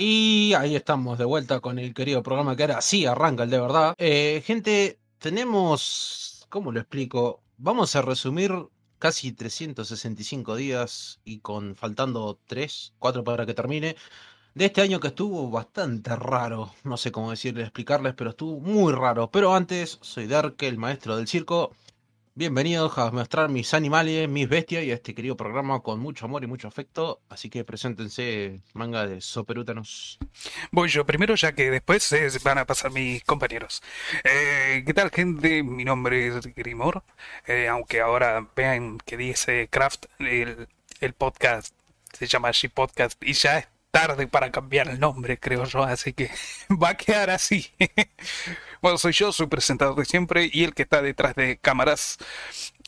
Y ahí estamos de vuelta con el querido programa que ahora sí arranca el de verdad. Eh, gente, tenemos, ¿cómo lo explico? Vamos a resumir casi 365 días y con faltando 3, 4 para que termine. De este año que estuvo bastante raro, no sé cómo decirles, explicarles, pero estuvo muy raro. Pero antes, soy Dark, el maestro del circo. Bienvenidos a mostrar mis animales, mis bestias y a este querido programa con mucho amor y mucho afecto. Así que preséntense, manga de soperútanos. Voy yo primero, ya que después eh, van a pasar mis compañeros. Eh, ¿Qué tal, gente? Mi nombre es Grimor. Eh, aunque ahora vean que dice Craft, el, el podcast se llama She Podcast y ya tarde para cambiar el nombre, creo yo. Así que va a quedar así. Bueno, soy yo, soy presentador de siempre y el que está detrás de cámaras.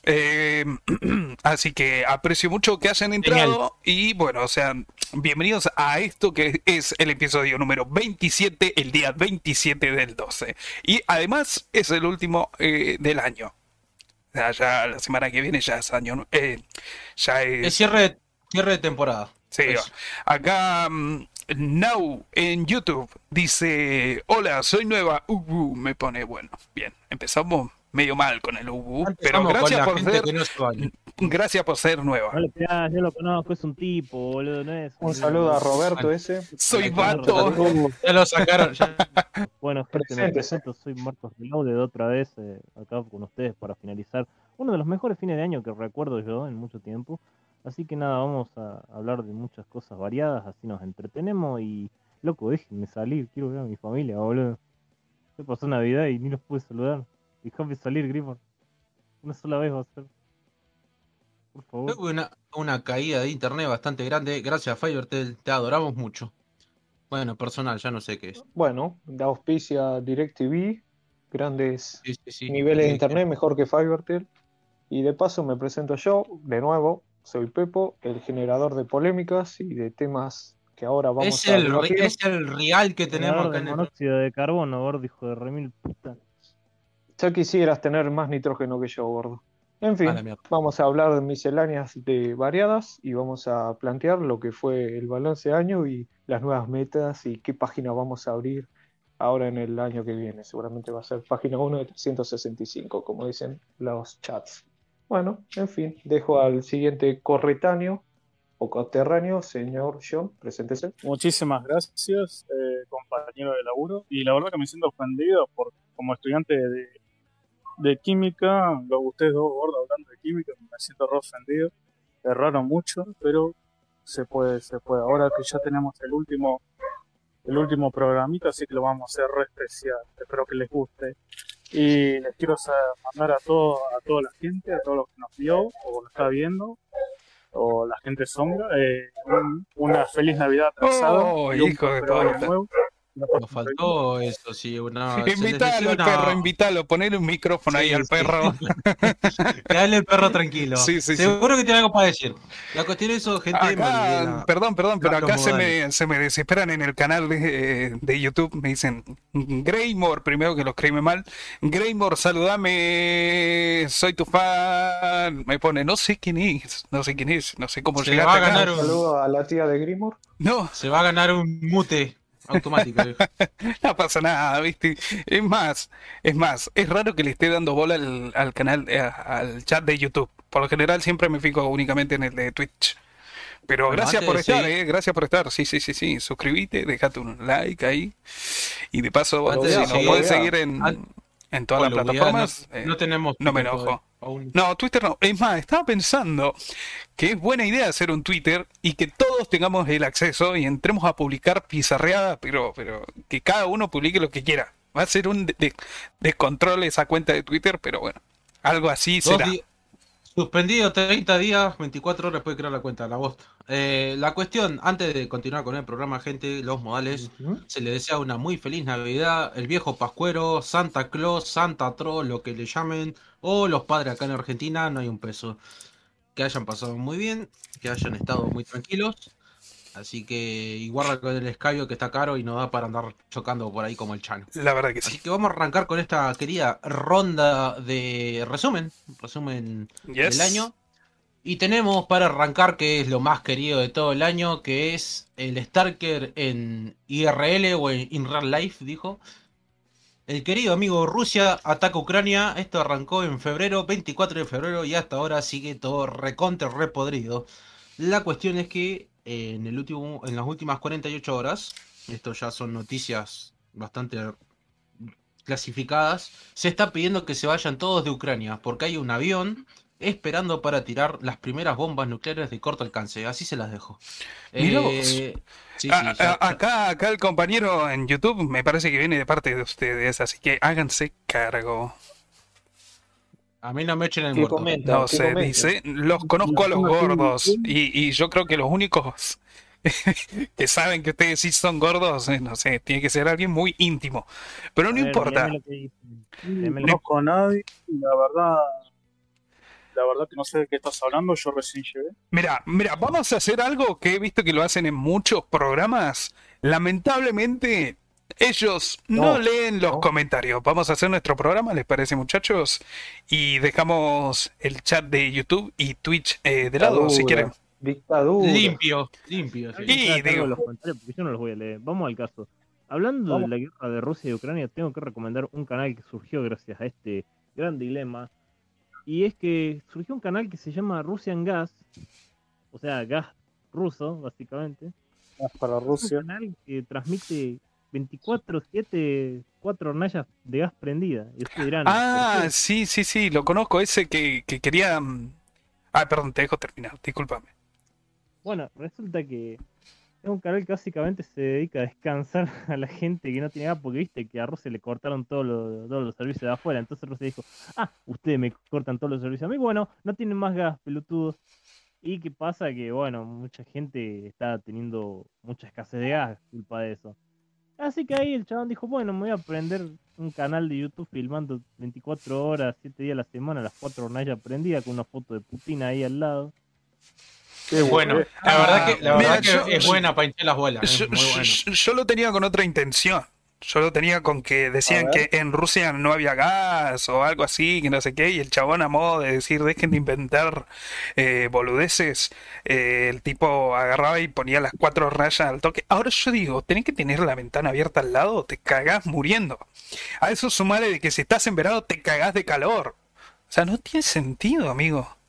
Eh, así que aprecio mucho que hayan entrado y bueno, o sea, bienvenidos a esto que es el episodio número 27, el día 27 del 12. Y además es el último eh, del año. O sea, ya la semana que viene ya es año. Eh, ya es... Es cierre, cierre de temporada. Sí, Eso. acá mm, Now en YouTube dice, hola, soy nueva, Ubu, me pone, bueno, bien, empezamos medio mal con el Ubu, pero gracias por ser, gracias por ser nueva. No yo lo conozco, es un tipo, boludo, no es. Un saludo a Roberto ese. Soy vato. Ya lo sacaron. ya. Bueno, gente, me Presente. presento, soy Marcos Reloaded otra vez eh, acá con ustedes para finalizar uno de los mejores fines de año que recuerdo yo en mucho tiempo. Así que nada, vamos a hablar de muchas cosas variadas, así nos entretenemos y, loco, déjenme salir, quiero ver a mi familia, boludo. Se pasó Navidad y ni los pude saludar. Déjame salir, Grimor. Una sola vez va a ser. Por favor. Tuve una, una caída de internet bastante grande. Gracias, Fivertel, te adoramos mucho. Bueno, personal, ya no sé qué es. Bueno, da auspicia DirecTV, grandes Sí, sí, sí. niveles de Sí, internet, mejor que Fivertel. Y de paso me presento yo, de nuevo, soy Pepo, el generador de polémicas y de temas que ahora vamos Es a el, debatir. es el real que tenemos acá en el... monóxido de carbono, gordo, hijo de remil puta. Ya quisieras tener más nitrógeno que yo, gordo. En fin, vamos a hablar de misceláneas de variadas y vamos a plantear lo que fue el balance de año y las nuevas metas y qué página vamos a abrir ahora en el año que viene. Seguramente va a ser página 1 de 365, como dicen los chats. Bueno, en fin, dejo al siguiente corretáneo o coterráneo, señor John, preséntese. Muchísimas gracias, eh, compañero de laburo. Y la verdad que me siento ofendido por, como estudiante de, química, lo ustedes dos gordos hablando de química, me siento re ofendido. Erraron mucho, pero se puede, se puede. Ahora que ya tenemos el último, el último programita, así que lo vamos a hacer re especial. Espero que les guste. Y les quiero mandar a todo, a toda la gente, a todos los que nos vio o nos está viendo, o la gente sombra, eh, un- una feliz Navidad atrasada. Oh, y un hijo de nuevo. Nos faltó eso, sí. Una, invítalo al una- perro, invítalo, ponele un micrófono ahí al sí. perro. Dale el perro tranquilo. Sí, sí, sí. Seguro que tiene algo para decir. La cuestión es eso, gente. Acá, perdón, perdón, pero los acá se me, se me desesperan en el canal de, de YouTube. Me dicen, Greymore, primero que lo escribe mal. Greymore, saludame, soy tu fan. Me pone, no sé quién es, no sé quién es, no sé cómo Se llegaste va a acá. ganar Un saludo a la tía de Grimor. No, Se va a ganar un mute automático. no pasa nada, ¿viste? Es más, es más, es raro que le esté dando bola al, al canal, eh, al chat de YouTube. Por lo general siempre me fijo únicamente en el de Twitch. Pero gracias por estar, eh, gracias por estar. Sí, sí, sí, sí. Suscríbete, déjate un like ahí. Y de paso, si nos seguir- puedes seguir en, en todas las plataformas. no, eh, no tenemos. no me enojo. No, Twitter no. Es más, estaba pensando que es buena idea hacer un Twitter y que todos tengamos el acceso y entremos a publicar pizarreada, pero, pero que cada uno publique lo que quiera. Va a ser un de- de- descontrol esa cuenta de Twitter, pero bueno, algo así Dos será. Di- Suspendido 30 días, 24 horas puede crear la cuenta, la bosta. Eh, la cuestión, antes de continuar con el programa, gente, los modales, se le desea una muy feliz Navidad, el viejo Pascuero, Santa Claus, Santa Tro, lo que le llamen, o los padres acá en Argentina, no hay un peso. Que hayan pasado muy bien, que hayan estado muy tranquilos. Así que, y guarda con el escabio que está caro y no da para andar chocando por ahí como el chano. La verdad que Así sí. que vamos a arrancar con esta querida ronda de resumen, resumen Yes. del año. Y tenemos para arrancar, que es lo más querido de todo el año, que es el Starker en IRL o en In Real Life, dijo. El querido amigo Rusia ataca Ucrania. Esto arrancó en febrero, 24 de febrero, y hasta ahora sigue todo recontra repodrido. La cuestión es que en, el último, en las últimas 48 horas, esto ya son noticias bastante clasificadas, se está pidiendo que se vayan todos de Ucrania, porque hay un avión esperando para tirar las primeras bombas nucleares de corto alcance. Así se las dejo. Eh, sí, sí, A- ya- a- acá, acá el compañero en YouTube me parece que viene de parte de ustedes, así que háganse cargo. A mí no me echen el ¿Qué muerto. comenta? No ¿Qué sé, comenta? dice, los conozco a los gordos y, y yo creo que los únicos que saben que ustedes sí son gordos, eh, no sé, tiene que ser alguien muy íntimo. Pero no ver, importa. No conozco a nadie, la verdad, la verdad que no sé de qué estás hablando, yo recién llegué. Mira, mira, vamos a hacer algo que he visto que lo hacen en muchos programas. Lamentablemente, ellos no, No, leen los no. comentarios. Vamos a hacer nuestro programa, ¿les parece, muchachos? Y dejamos el chat de YouTube y Twitch eh, de lado, si quieren. Dictadura. Limpio, limpio. sí. Y digo- los comentarios porque yo no los voy a leer. Vamos al caso. Hablando Vamos. de la guerra de Rusia y Ucrania, tengo que recomendar un canal que surgió gracias a este gran dilema. Y es que surgió un canal que se llama Russian Gas, o sea, gas ruso, básicamente. Más para Es Rusia. un canal que transmite 24-7, cuatro hornallas de gas prendida. Y dirán, Ah, sí, sí, sí, lo conozco, ese que, que quería... mm, Ah, perdón, te dejo terminar, discúlpame. Bueno, resulta que es un canal que básicamente se dedica a descansar a la gente que no tiene gas, porque viste que a Rusia le cortaron todos los, todos los servicios de afuera. Entonces Rusia dijo, ah, ustedes me cortan todos los servicios a mí. Bueno, no tienen más gas, pelotudos. Y qué pasa que, bueno, mucha gente está teniendo mucha escasez de gas, culpa de eso. Así que ahí el chabón dijo, bueno, me voy a prender un canal de YouTube filmando 24 horas, 7 días a la semana, las 4 hornallas prendidas con una foto de Putin ahí al lado. Qué bueno. La Ah, verdad que, la mira, verdad que yo- es buena para hinchar las bolas. Yo, Es muy bueno. yo- yo lo tenía con otra intención. Yo lo tenía con que decían que en Rusia no había gas o algo así, que no sé qué, y el chabón a modo de decir, dejen de inventar eh, boludeces, eh, el tipo agarraba y ponía las cuatro rayas al toque. Ahora yo digo, tenés que tener la ventana abierta al lado, te cagás muriendo. A eso sumale de que si estás en verano te cagás de calor. O sea, no tiene sentido, amigo.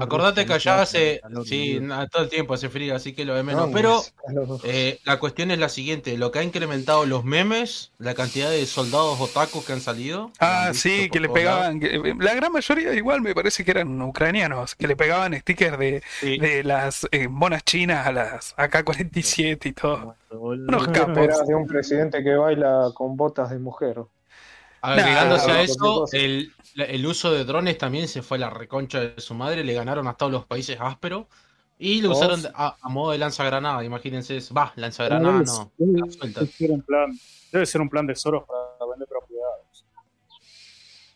Acordate que allá hace. Sí, todo el tiempo hace frío, así que lo de menos. No, Pero eh, la cuestión es la siguiente: lo que ha incrementado los memes, la cantidad de soldados otakus que han salido. Ah, han sí, que le pegaban, que- la gran mayoría igual me parece que eran ucranianos, que le pegaban stickers de, Sí. de las eh, monas chinas a las AK-47 y todo. Unos capos. Era de un presidente que baila con botas de mujer. Agregándose Nah, a eso, el, el uso de drones también se fue a la reconcha de su madre. Le ganaron a todos los países ásperos. Y lo usaron a, a modo de lanzagranada. Imagínense. eso. Va, lanzagranada no. Debe ser un plan, debe ser un plan de Soros para vender propiedades.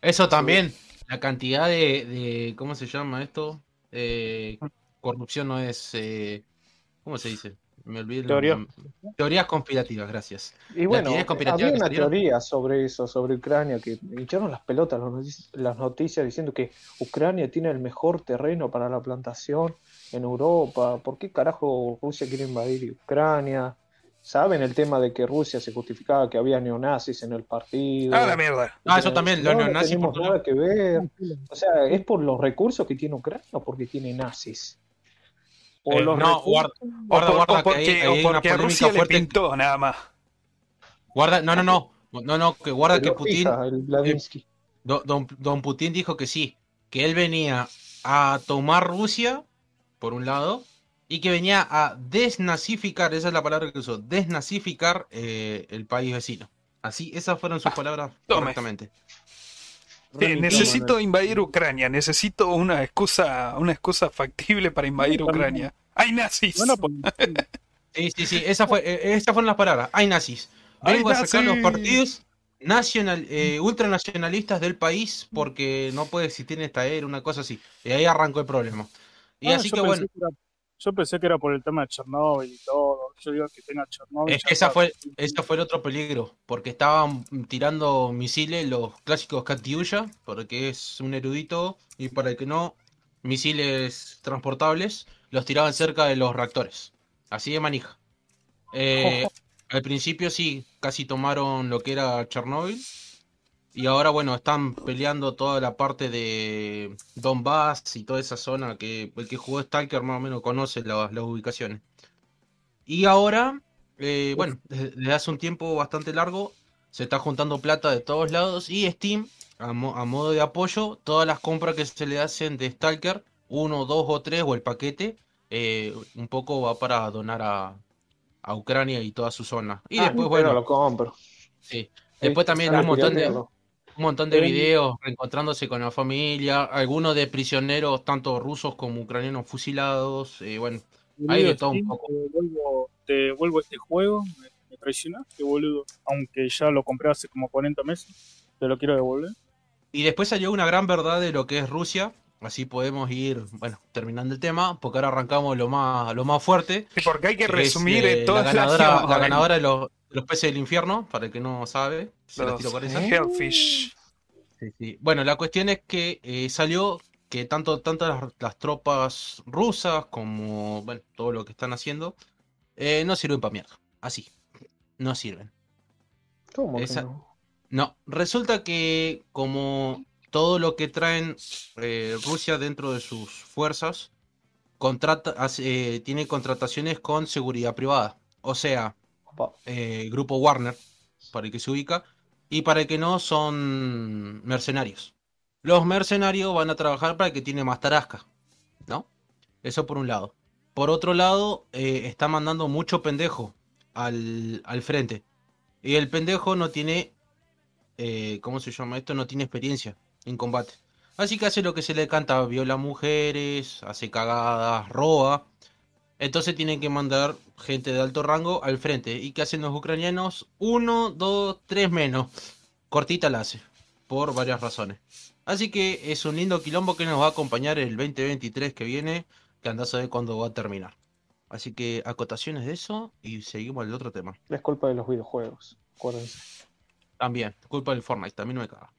Eso también. La cantidad de, de- ¿Cómo se llama esto? Eh, corrupción no es. eh, ¿Cómo se dice? Me olvidé. Teoría. Teorías conspirativas, gracias. Y bueno, había una salieron. teoría sobre eso, sobre Ucrania, que hincharon las pelotas las notici- las noticias diciendo que Ucrania tiene el mejor terreno para la plantación en Europa. ¿Por qué carajo Rusia quiere invadir Ucrania? ¿Saben el tema de que Rusia se justificaba que había neonazis en el partido? Ah, la mierda. Ah, eso también, no, los no neonazis tenemos por nada que ver. O sea, ¿es por los recursos que tiene Ucrania o porque tiene nazis? O Eh, los no, guarda, O, guarda, por- guarda, o porque, que hay una a Rusia le fuerte. pintó nada más. Guarda, no, no, no. No, no, que guarda que Putin. fija el Vladinsky. Don, don, Putin dijo que sí, que él venía a tomar Rusia, por un lado, y que venía a desnazificar, esa es la palabra que usó, desnazificar eh, el país vecino. Así, esas fueron sus palabras tome. correctamente. Remitiendo, necesito invadir Ucrania, necesito una excusa, una excusa factible para invadir. Ucrania. ¡Hay nazis! Bueno, pues, Sí, sí, sí, esa fue, eh, esas fueron las palabras. Hay nazis. Hay Vengo a sacar los nazis. partidos nacional, eh, ultranacionalistas del país porque no puede existir esta era, una cosa así. Y ahí arrancó el problema. Y ah, así que bueno, era- yo pensé que era por el tema de Chernobyl y todo. Yo digo que tenga Chernobyl. Es que esa fue, ese fue el otro peligro, porque estaban tirando misiles los clásicos Katyusha, porque es un erudito, y para el que no, misiles transportables, los tiraban cerca de los reactores. Así de manija. Eh, al principio sí, casi tomaron lo que era Chernobyl. Y ahora, bueno, están peleando toda la parte de Donbass y toda esa zona que el que jugó Stalker más o menos conoce las ubicaciones. Y ahora, eh, bueno, desde, desde hace un tiempo bastante largo, se está juntando plata de todos lados y Steam, a, mo- a modo de apoyo, todas las compras que se le hacen de Stalker, uno, dos o tres o el paquete, eh, un poco va para donar a, a Ucrania y toda su zona. Y Ah, después, bueno, lo compro. sí. Después también un montón de, un montón de videos reencontrándose con la familia, algunos de prisioneros, tanto rusos como ucranianos fusilados, eh, bueno, hay de todo un poco. Te devuelvo, te devuelvo este juego, me, me traicionaste, boludo. Aunque ya lo compré hace como 40 meses, te lo quiero devolver. Y después salió una gran verdad de lo que es Rusia. Así podemos ir, bueno, terminando el tema, porque ahora arrancamos lo más, lo más fuerte. Sí, porque hay que que es, resumir eh, en toda la ganadora, la de los, peces del infierno, para el que no sabe, se Los tiro por esa. Hellfish. Sí, sí. Bueno, la cuestión es que eh, salió que tanto, tanto las, las tropas rusas como bueno, todo lo que están haciendo eh, no sirven para mierda. Así. No sirven. ¿Cómo que no? No, resulta que como todo lo que traen eh, Rusia dentro de sus fuerzas contrata, eh, tiene contrataciones con seguridad privada. O sea, Grupo Warner, para el que se ubica, y para el que no son mercenarios. Los mercenarios van a trabajar para que tiene más tarasca, ¿no? Eso por un lado. Por otro lado, eh, está mandando mucho pendejo al, al frente. Y el pendejo no tiene, eh, ¿cómo se llama esto? No tiene experiencia en combate. Así que hace lo que se le canta, viola mujeres, hace cagadas, roba. Entonces tienen que mandar gente de alto rango al frente. ¿Y qué hacen los ucranianos? Uno, dos, tres menos. Cortita la hace. Por varias razones. Así que es un lindo quilombo que nos va a acompañar el 2023 que viene. Que anda a saber cuándo va a terminar. Así que acotaciones de eso y seguimos al otro tema. Es culpa de los videojuegos. Acuérdense. También, culpa del Fortnite, también no me caga.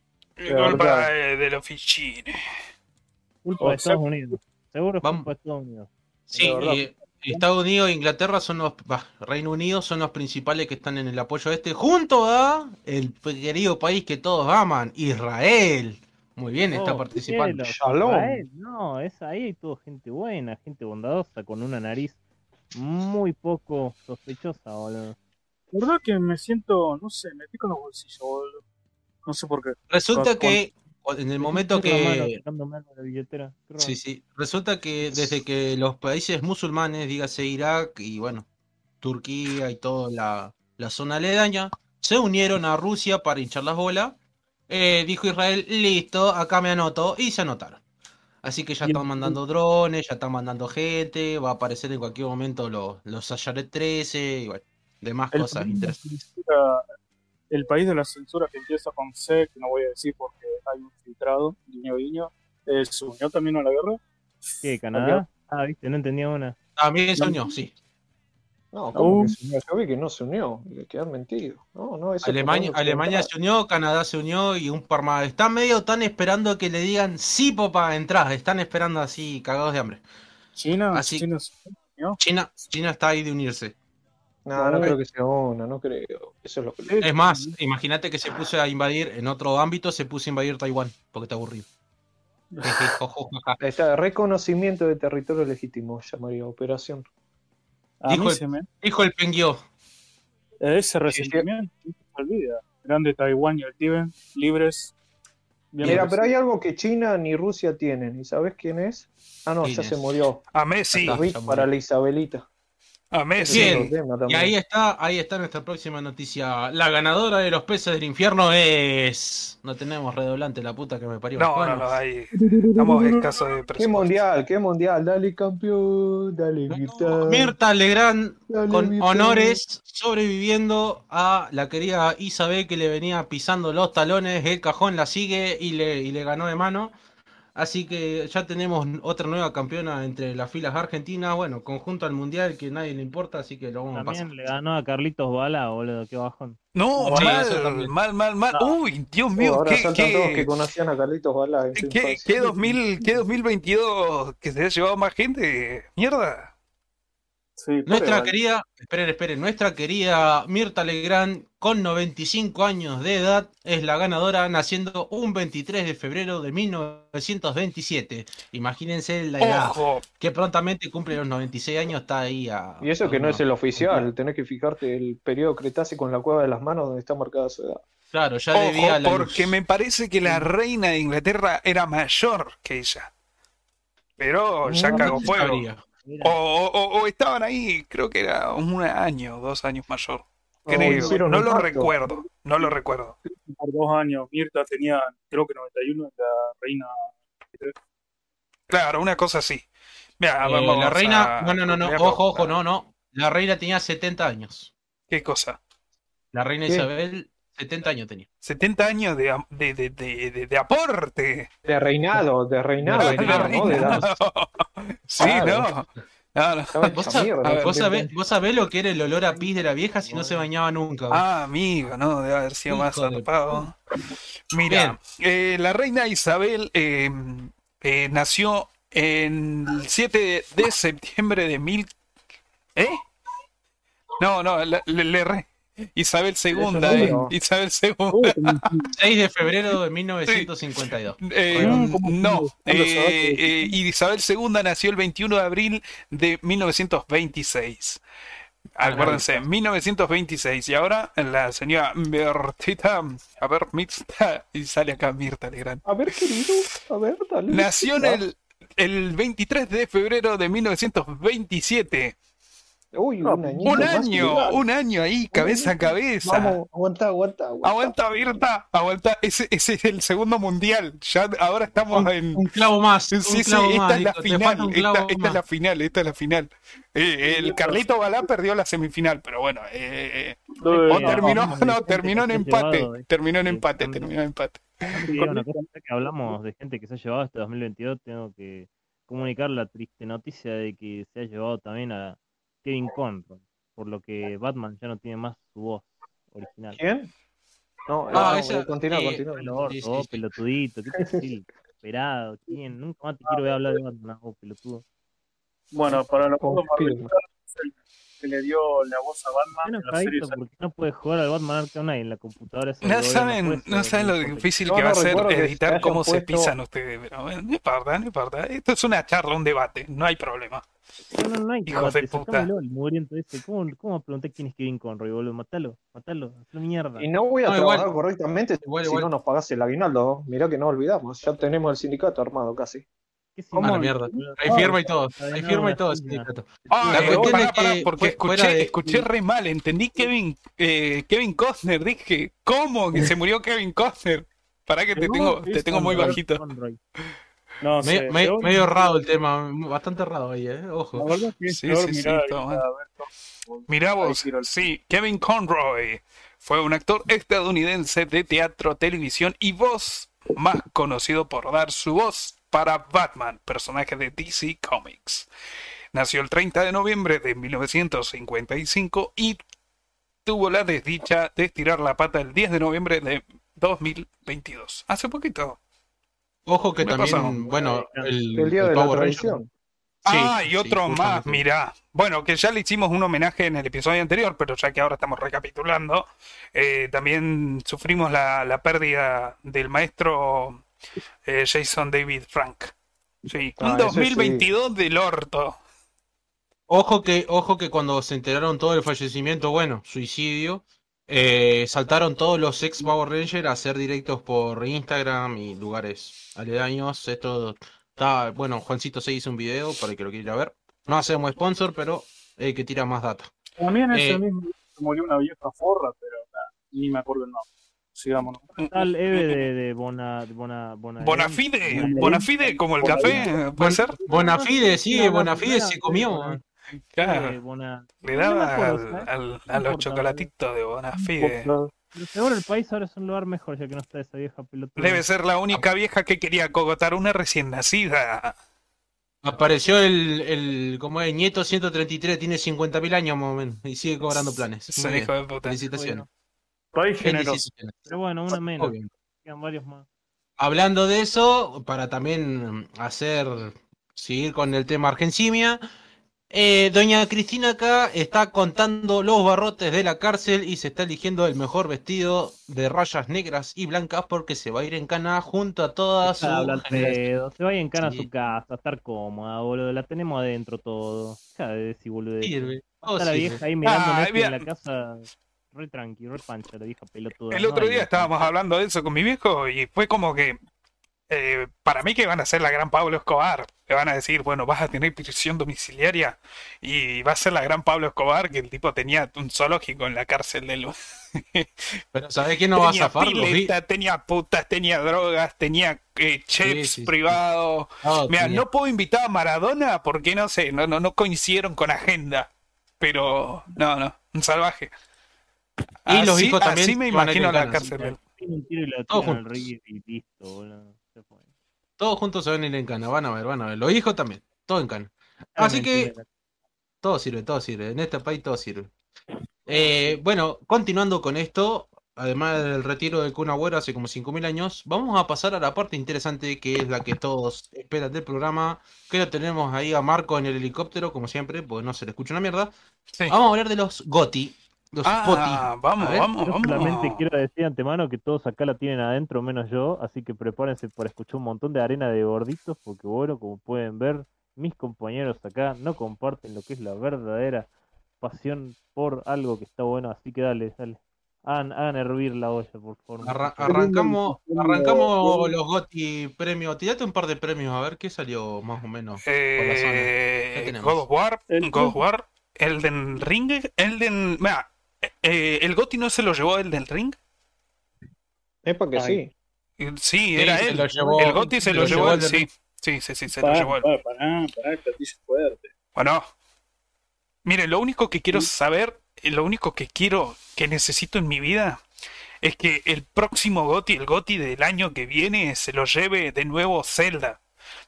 Culpa eh, de los fichines. Culpa O de sea- Estados Unidos. Seguro es culpa de Estados Unidos. Sí, De eh, Estados Unidos e Inglaterra son los, bah, Reino Unido son los principales que están en el apoyo este, junto a el querido país que todos aman, Israel. Muy bien, está Oh, participando. cielo, No, es ahí hay todo gente buena, gente bondadosa, con una nariz muy poco sospechosa, boludo. La verdad que me siento, no sé, me pico en los bolsillos, boludo. No sé por qué. Resulta que en el momento que mano la. Sí, sí. Resulta que desde que los países musulmanes, dígase Irak y bueno, Turquía y toda la, la zona aledaña, se unieron a Rusia para hinchar las bolas, eh, dijo Israel, listo, acá me anoto, y se anotaron. Así que ya están mandando drones, ya están mandando gente, va a aparecer en cualquier momento los, los Sayaret 13 y bueno, demás El cosas interesantes. el país de la censura que empieza con C, que no voy a decir porque hay un filtrado, guiño guiño, eh, se unió también a la guerra. ¿Qué, Canadá? Ah, viste, no entendía una. También se unió, sí. No, ¿cómo Uh. que se unió? Yo vi que no se unió. Le quedan mentido. No, no, Alemania, Alemania se unió, Canadá se unió y un par más. Están medio tan esperando que le digan sí, papá, entrar. Están esperando así, cagados de hambre. China, Así- China se unió. China, China está ahí de unirse. No, no creo que sea una, no creo. Eso es lo que Es más, imagínate que se puso a invadir en otro ámbito, se puso a invadir Taiwán, porque está aburrido. Está, reconocimiento de territorio legítimo, llamaría operación. A Dijo mí el- se me, Dijo el Penguio. ese resentimiento no se olvida. Grande Taiwán y el Tíbet, libres. bien Mira, pero hay algo que China ni Rusia tienen. ¿Y sabes quién es? Ah, no, ¿Quién ya es? se murió. A Messi. Para la Isabelita. A Messi. Bien. Y ahí está, ahí está nuestra próxima noticia. La ganadora de los peces del infierno es. No tenemos redoblante, la puta que me parió. No, no, no, hay. Estamos escasos de ¿Qué presupuesto. mundial? ¿Qué mundial? Dale campeón, dale guitarra. Mirta Legrand dale con guitarra. honores sobreviviendo a la querida Isabel que le venía pisando los talones, el cajón la sigue y le, y le ganó de mano. Así que ya tenemos otra nueva campeona entre las filas argentinas. Bueno, conjunto al mundial que nadie le importa, así que lo vamos a pasar. También le ganó a Carlitos Bala, boludo, qué bajón. No, Sí, mal, también. mal, mal, mal. No. Uy, Dios mío, ahora qué, saltan todos que qué, conocían a Carlitos Bala en qué, qué 2000, qué 2022 que se ha llevado más gente. Mierda. Sí, Nuestra querida, esperen, esperen, nuestra querida Mirta Legrand, con 95 años de edad, es la ganadora, naciendo un 23 de febrero de 1927. Imagínense la edad, Ojo, que prontamente cumple los 96 años, está ahí a... Y eso que no es el oficial, tenés que fijarte el periodo Cretácico en la cueva de las manos donde está marcada su edad. Claro, ya ojo, debía la luz. porque me parece que la reina de Inglaterra era mayor que ella. Pero ya No, cagó fuego. sabría. O, o- o estaban ahí, creo que era un año, dos años mayor. Creo, no lo pacto. recuerdo, no lo recuerdo. por dos años. Mirta tenía, creo que 91, y la reina. Claro, una cosa así. Mira, Eh, vamos la reina, a no, no, no, no, ojo, ojo, no, no. La reina tenía 70 años. ¿Qué cosa? La reina ¿Qué? Isabel, 70 años tenía. 70 años de, de, de, de, de- de aporte. De reinado, de reinado, De no, reinado. Sí, Claro. no. No, no. Estaba ¿Vos, sab- ver, vos sabés, vos sabés lo que era el olor a pis de la vieja si no se bañaba nunca? Ah, amigo, no, debe haber sido más Hijo zarpado. Mira, eh, la reina Isabel eh, eh, nació en el 7 de septiembre de mil... ¿Eh? No, no, le, le-. Isabel II, eh. Isabel II. Uh, 6 de febrero de 1952. Eh, Mm, ¿cómo- no, eh, eh, Isabel II nació el 21 de abril de 1926. Acuérdense, 1926. Y ahora la señora Mirtita, a ver, Mirta, y sale acá Mirta Legrand. A ver, querido, a ver, dale. Nació en el, el 23 de febrero de 1927. Uy, No, un añito Un año, un año ahí, cabeza a cabeza. Vamos, aguanta, aguanta, aguanta. Aguanta, aguanta. Ese, ese es el segundo mundial. Ya ahora estamos en. Un clavo más. Sí, un sí, esta es la final. un Esta, esta es la final, esta es la final. Eh, el Carlito Balá perdió la semifinal, pero bueno. eh, de- o no, terminó, no, terminó en empate. llevado, eh. Terminó en empate, terminó en empate. Sí, una cosa que hablamos de gente que se ha llevado este 2022, tengo que comunicar la triste noticia de que se ha llevado también a Kevin Conroy, por lo que Batman ya no tiene más su voz original. ¿Quién? No, Ah, no, esa- continúa, eh, continúa. El orto, Sí, sí, vos, sí. pelotudito, ¿qué te haces? Esperado, ¿quién? Nunca más te quiero ver hablar de Batman, vos, pelotudo. Bueno, para los Spiderman. que le dio la voz a Batman Bueno, en la serie. Jaito, porque no puedes jugar al Batman Arkham Knight en la computadora. No saben, no saben lo no difícil que va a no ser se editar cómo se pisan ustedes. Pero bueno, no importa, no importa. Esto es una charla, un debate, no hay problema. No, no, no hay Hijos de debate, puta. ese. ¿Cómo, ¿Cómo pregunté quién es Kevin Conroy, boludo? Matalo, matalo, hazlo mierda. Y no voy a No, igual- trabajar correctamente igual, si igual. no nos pagás el aguinaldo. Mirá que no olvidamos, ya tenemos el sindicato armado casi. ¿Qué A la significa? mierda. Hay firma y todo. Ah, Hay firma y todo. Ah, La cuestión es que porque escuché, de- escuché re mal, entendí Kevin, eh, Kevin Costner, dije, ¿cómo que se murió Kevin Costner? Pará que te tengo, te tengo muy Conroy. bajito. No sé, Me- me- medio errado el tema, bastante errado ahí, eh. La Ojo. que Sí, sí, Mirá vos, sí, Kevin Conroy fue un actor estadounidense de teatro, televisión y voz, más conocido por dar su voz para Batman, personaje de DC Comics. Nació el 30 de noviembre de 1955 y tuvo la desdicha de estirar la pata el 10 de noviembre de 2022. Hace poquito. Ojo que Me también, bueno, el, El día el de Power tradición. Sí, ah, y sí, otro más, mirá. Bueno, que ya le hicimos un homenaje en el episodio anterior, pero ya que ahora estamos recapitulando, eh, también sufrimos la, la pérdida del maestro eh, Jason David Frank. Sí, un Ah, ese 2022 del orto. Ojo que, ojo que cuando se enteraron todo el fallecimiento, bueno, suicidio, eh, saltaron todos los ex Power Rangers a hacer directos por Instagram y lugares aledaños. Esto está, bueno, Juancito se hizo un video para el que lo quiera ver. No hacemos sponsor, pero el que tira más data. También ese Eh, mismo se murió una vieja forra, pero nah, ni me acuerdo el nombre. Sigamos. Está el Eve de, de Bona, Bona, Bona, Bonafide, Bona- Bonafide como el café, ¿puede ser? Bonafide, sí, Bonafide se comió. No, eh. Claro, Bona- le no daba acuerdo, al- al- No a los chocolatitos de Bonafide. Pero seguro el país ahora es un lugar mejor ya que no está esa vieja pelota. Debe ser la única vieja que quería cogotar una recién nacida. Apareció el, el como es, nieto 133, tiene 50.000 años más o menos, y sigue cobrando planes. Bien. hijo de puta. Felicitaciones. País generoso. Pero bueno, una menos. Obvio. Quedan varios más. Hablando de eso, para también hacer, seguir con el tema Argencimia, eh, doña Cristina acá está contando los barrotes de la cárcel y se está eligiendo el mejor vestido de rayas negras y blancas porque se va a ir en cana junto a toda su Habla al generación. pedo, Se vaya en cana a su casa, a estar cómoda, boludo. La tenemos adentro todo. Deja de decir, boludo. Sirve, Está la sirve. vieja ahí mirando Ah, en la casa. Re tranqui, re pancha, la vieja pelotuda. El otro día la- estábamos hablando de eso con mi viejo y fue como que eh, para mí que van a ser la gran Pablo Escobar. Le van a decir, bueno, vas a tener prisión domiciliaria y va a ser la gran Pablo Escobar que el tipo tenía un zoológico en la cárcel del... Pero ¿sabés quién no va a tenía zafar? Los pileta, tenía putas, tenía drogas, tenía eh, chefs sí, sí. privados. No, Mira, tenía- no puedo invitar a Maradona porque no sé, no, no, no coincidieron con agenda. Pero, no, no, un salvaje. Y los hijos también Así me imagino la cárcel. al juntos. y listo, boludo. Todos juntos se van a ir en cana, van a ver, van a ver. Los hijos también, todo en cana. Ah, Así que todo sirve, todo sirve. En este país todo sirve. Eh, bueno, continuando con esto, además del retiro del Kun Agüero hace como 5.000 años, vamos a pasar a la parte interesante que es la que todos esperan del programa. Que lo tenemos ahí a Marco en el helicóptero, como siempre, porque no se le escucha una mierda. Sí. Vamos a hablar de los GOTI. Los Ah, POTI. vamos, vamos, Yo vamos. solamente quiero decir de antemano que todos acá la tienen adentro, menos yo, así que prepárense para escuchar un montón de arena de gorditos, porque bueno, como pueden ver, mis compañeros acá no comparten lo que es la verdadera pasión por algo que está bueno, así que dale, dale. Hagan, hagan hervir la olla, por favor. Arra- arrancamos, arrancamos los GOTI premios. Tirate un par de premios a ver qué salió más o menos. por la zona. Eh. God of War, El- God of War, Elden Ring, Elden... Mira, eh, el Goti no se lo llevó Elden Ring. Es para que Ay. sí. Eh, Sí, Sí, era él. lo llevó- el Goti se lo, llevó él, Elden sí. Ring. Sí, sí, sí, se lo llevó él. pará, pará, pará, el platillo fuerte. Bueno, mire, lo único que quiero Sí. saber, eh, lo único que quiero, que necesito en mi vida, es que el próximo GOTI, el GOTI del año que viene, se lo lleve de nuevo Zelda.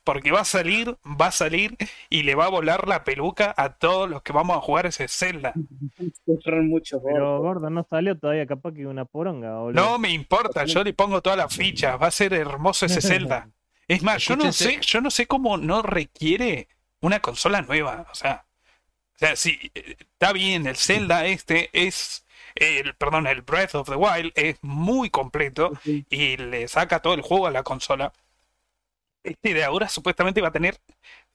Porque va a salir, va a salir y le va a volar la peluca a todos los que vamos a jugar ese Zelda. Pero gordo, no salió todavía capaz que una poronga, boludo. No me importa, yo le pongo todas las fichas, va a ser hermoso ese Zelda. Es más, yo no sé, yo no sé cómo no requiere una consola nueva. O sea, o sea, sí, eh, está bien, el Zelda este es, el, perdón, el Breath of the Wild es muy completo Sí. y le saca todo el juego a la consola. Este de ahora supuestamente va a tener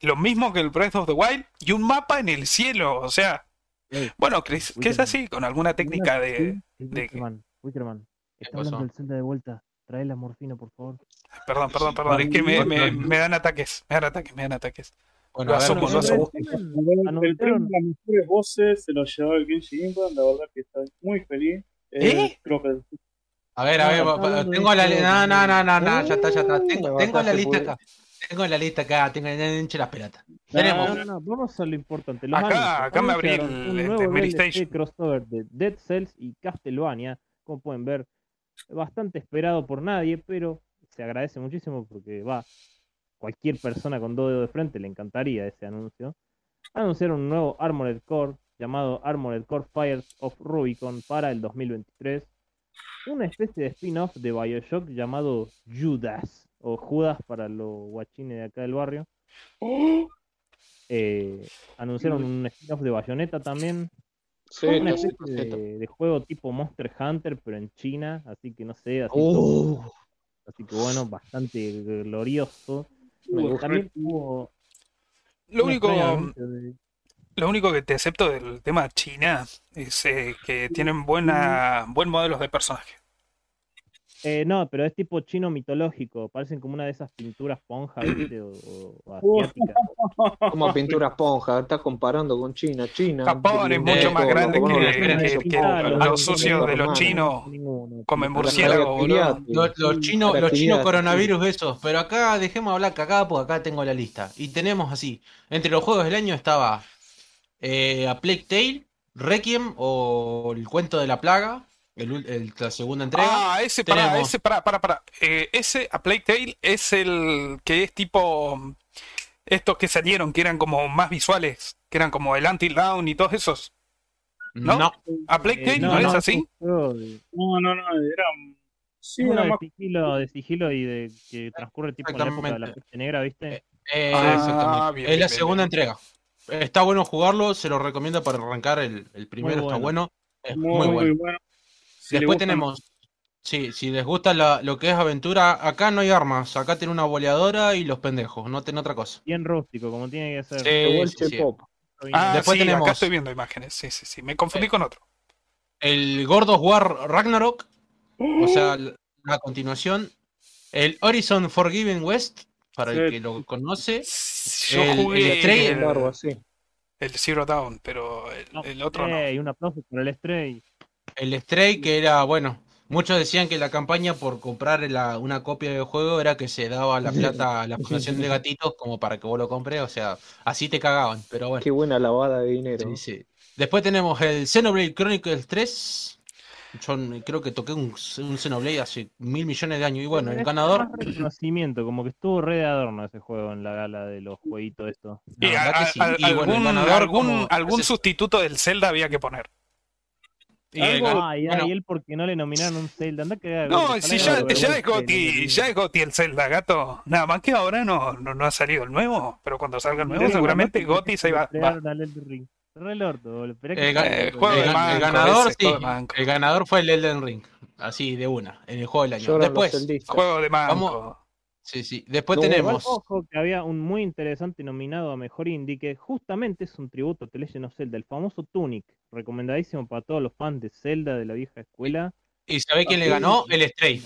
lo mismo que el Breath of the Wild y un mapa en el cielo. O sea, Ey, bueno, Chris, que es así, con alguna técnica de... de- Wickerman, Wickerman, está hablando del Zelda de vuelta. Trae la morfina, por favor. Perdón, perdón, perdón, es que me, me- me dan ataques, me dan ataques, me dan ataques. Bueno, Lo a ver, asumo, bueno, lo asumo. El premio de las mejores voces se lo llevó el Genshin Impact, la verdad que estoy muy feliz. ¿Eh? creo que A ver, a ver, tengo la lista. No, no, no, no, no, ya está, ya está. Tengo, la lista acá. Tengo la lista acá, tengo hinche las pelatas. No, Tenemos. No, no, no, vamos a lo importante. Los Acá- acá me abrí el- Station. crossover de Dead Cells y Castlevania. Como pueden ver, bastante esperado por nadie, pero se agradece muchísimo porque va. Cualquier persona con dos dedos de frente le encantaría ese anuncio. Anunciaron un nuevo Armored Core llamado Armored Core Fires of Rubicon para el 2023. Una especie de spin-off de Bioshock llamado Judas, o Judas para los guachines de acá del barrio. Eh, anunciaron un spin-off de Bayonetta también. Sí, una especie de, de juego tipo Monster Hunter, pero en China, así que no sé, así, todo- así que bueno, bastante glorioso. También hubo Lo único, de- lo único que te acepto del tema China es eh, que tienen buena, buen modelos de personaje. Eh, no, pero es tipo chino mitológico, parecen como una de esas pinturas ponja, ¿viste? O, o- o asiáticas. Como pintura esponja, estás comparando con China. China. Japón es mucho más grande que- los no, de los chinos comen murciélago, boludo. Los, los chinos, los chinos actividades, coronavirus esos, pero acá dejemos hablar cagada porque acá tengo la lista. Y tenemos así, entre los juegos del año estaba eh, A Plague Tale, Requiem o El Cuento de la Plaga, el ul- el- la segunda entrega. Ah, ese, para, Tenemos- ese, para, para, para. Eh, ese, A Plague Tale, es el que es tipo. Estos que salieron, que eran como más visuales, que eran como el Until Dawn y todos esos. ¿no? no, A Plague Eh, Tale no, es así. No, no, no, era. Sí, uno de más. sigilo, de sigilo y de que transcurre tipo en la época de la peste negra, ¿viste? eh, Ah, exactamente. bien, es la bien, segunda bien. entrega. Está bueno jugarlo, se lo recomiendo para arrancar el, el primero, está bueno. bueno. Es Muy, muy, muy bueno. bueno. Si Después tenemos, sí, si les gusta la- lo que es aventura, acá no hay armas, acá tiene una boleadora y los pendejos, no tiene otra cosa. Bien rústico, como tiene que ser. Sí, sí, sí. Che-Pop. Ah, Después sí, acá tenemos- estoy viendo imágenes. Sí, sí, sí. Me confundí Eh, con otro. El God of War Ragnarok, o sea, la, la continuación. El Horizon Forgiven West, para el que lo conoce. Yo el- jugué el Stray- el, Largo el Zero Down, pero el, No, el otro no. Stray, un aplauso por el Stray. El Stray, que era, bueno, muchos decían que la campaña por comprar la- una copia de juego era que se daba la plata a la fundación de gatitos como para que vos lo compres, o sea, así te cagaban, pero bueno. Qué buena lavada de dinero. Sí, sí. Después tenemos el Xenoblade Chronicles 3. Yo creo que toqué un, un Xenoblade hace mil millones de años. Y bueno, el ganador. reconocimiento, como que estuvo re de adorno ese juego en la gala de los jueguitos estos. La Y verdad a- que sí. a- Y bueno, el algún, ganador algún, como- algún sustituto del Zelda había que poner. y el algo- gan- Ay, bueno, ay, él porque no le nominaron un Zelda. Anda que No, si ya, ya es Goti, ya es Goti el Zelda, gato. Nada más que ahora no, no, no ha salido el nuevo, pero cuando salga el nuevo Sí, seguramente bueno, Goti se va. va. Re el boludo. Eh, el juego el ganador, sí. El ganador fue el Elden Ring. Así, de una, en el juego del año. Después. Juego de manco. Vamos- sí, sí. Después No, tenemos. Ojo que había un muy interesante nominado a Mejor Indie que justamente es un tributo a The Legend of Zelda, el famoso Tunic, recomendadísimo para todos los fans de Zelda de la vieja escuela. ¿Y sabe quién le ganó? El Stray.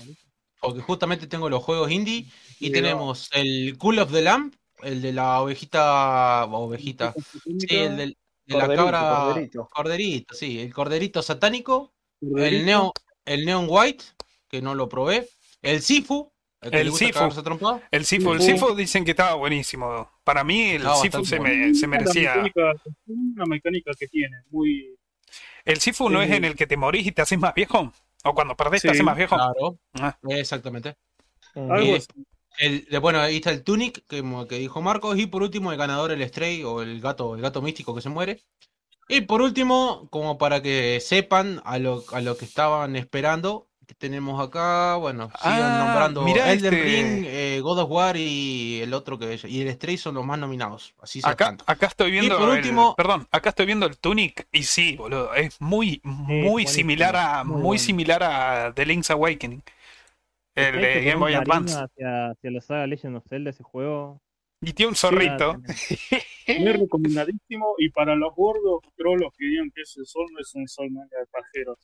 Porque justamente tengo los juegos indie. Y Sí, tenemos el Cool of the Lamp, el de la ovejita. Ovejita. Sí, el del- de la cabra. corderito. Corderito, sí. El corderito satánico. El Neon, el Neon White, que no lo probé. El Sifu. El, Sifu. El Sifu, el. Sifu dicen que estaba buenísimo. Para mí el Sifu se, me- se merecía. mecánica- Una mecánica que tiene, muy. ¿El Sifu no es en el que te morís y te haces más viejo? ¿O cuando perdés te haces más viejo? Claro. Ah. Exactamente. Mm. Y- así. El, de- bueno, ahí está el Tunic, que, que dijo Marcos. Y por último, el ganador, el Stray, o el gato, el gato místico que se muere. Y por último, como para que sepan a lo, a lo que estaban esperando, que tenemos acá, bueno, sigan Ah, nombrando Elden este- Ring, eh, God of War y el otro que y el Stray son los más nominados. Así se Acá, acá estoy viendo por el- último- perdón, acá estoy viendo el Tunic y sí, boludo, es muy, muy similar a, muy muy, bueno. similar a The Link's Awakening. El ¿Sabés de Game Boy Advance. Hacia, hacia la saga Legend of Zelda, ese juego. Y tiene un zorrito. Muy recomendadísimo. Y para los gordos, trolos que digan que ese sol no es un sol manga de pajeros.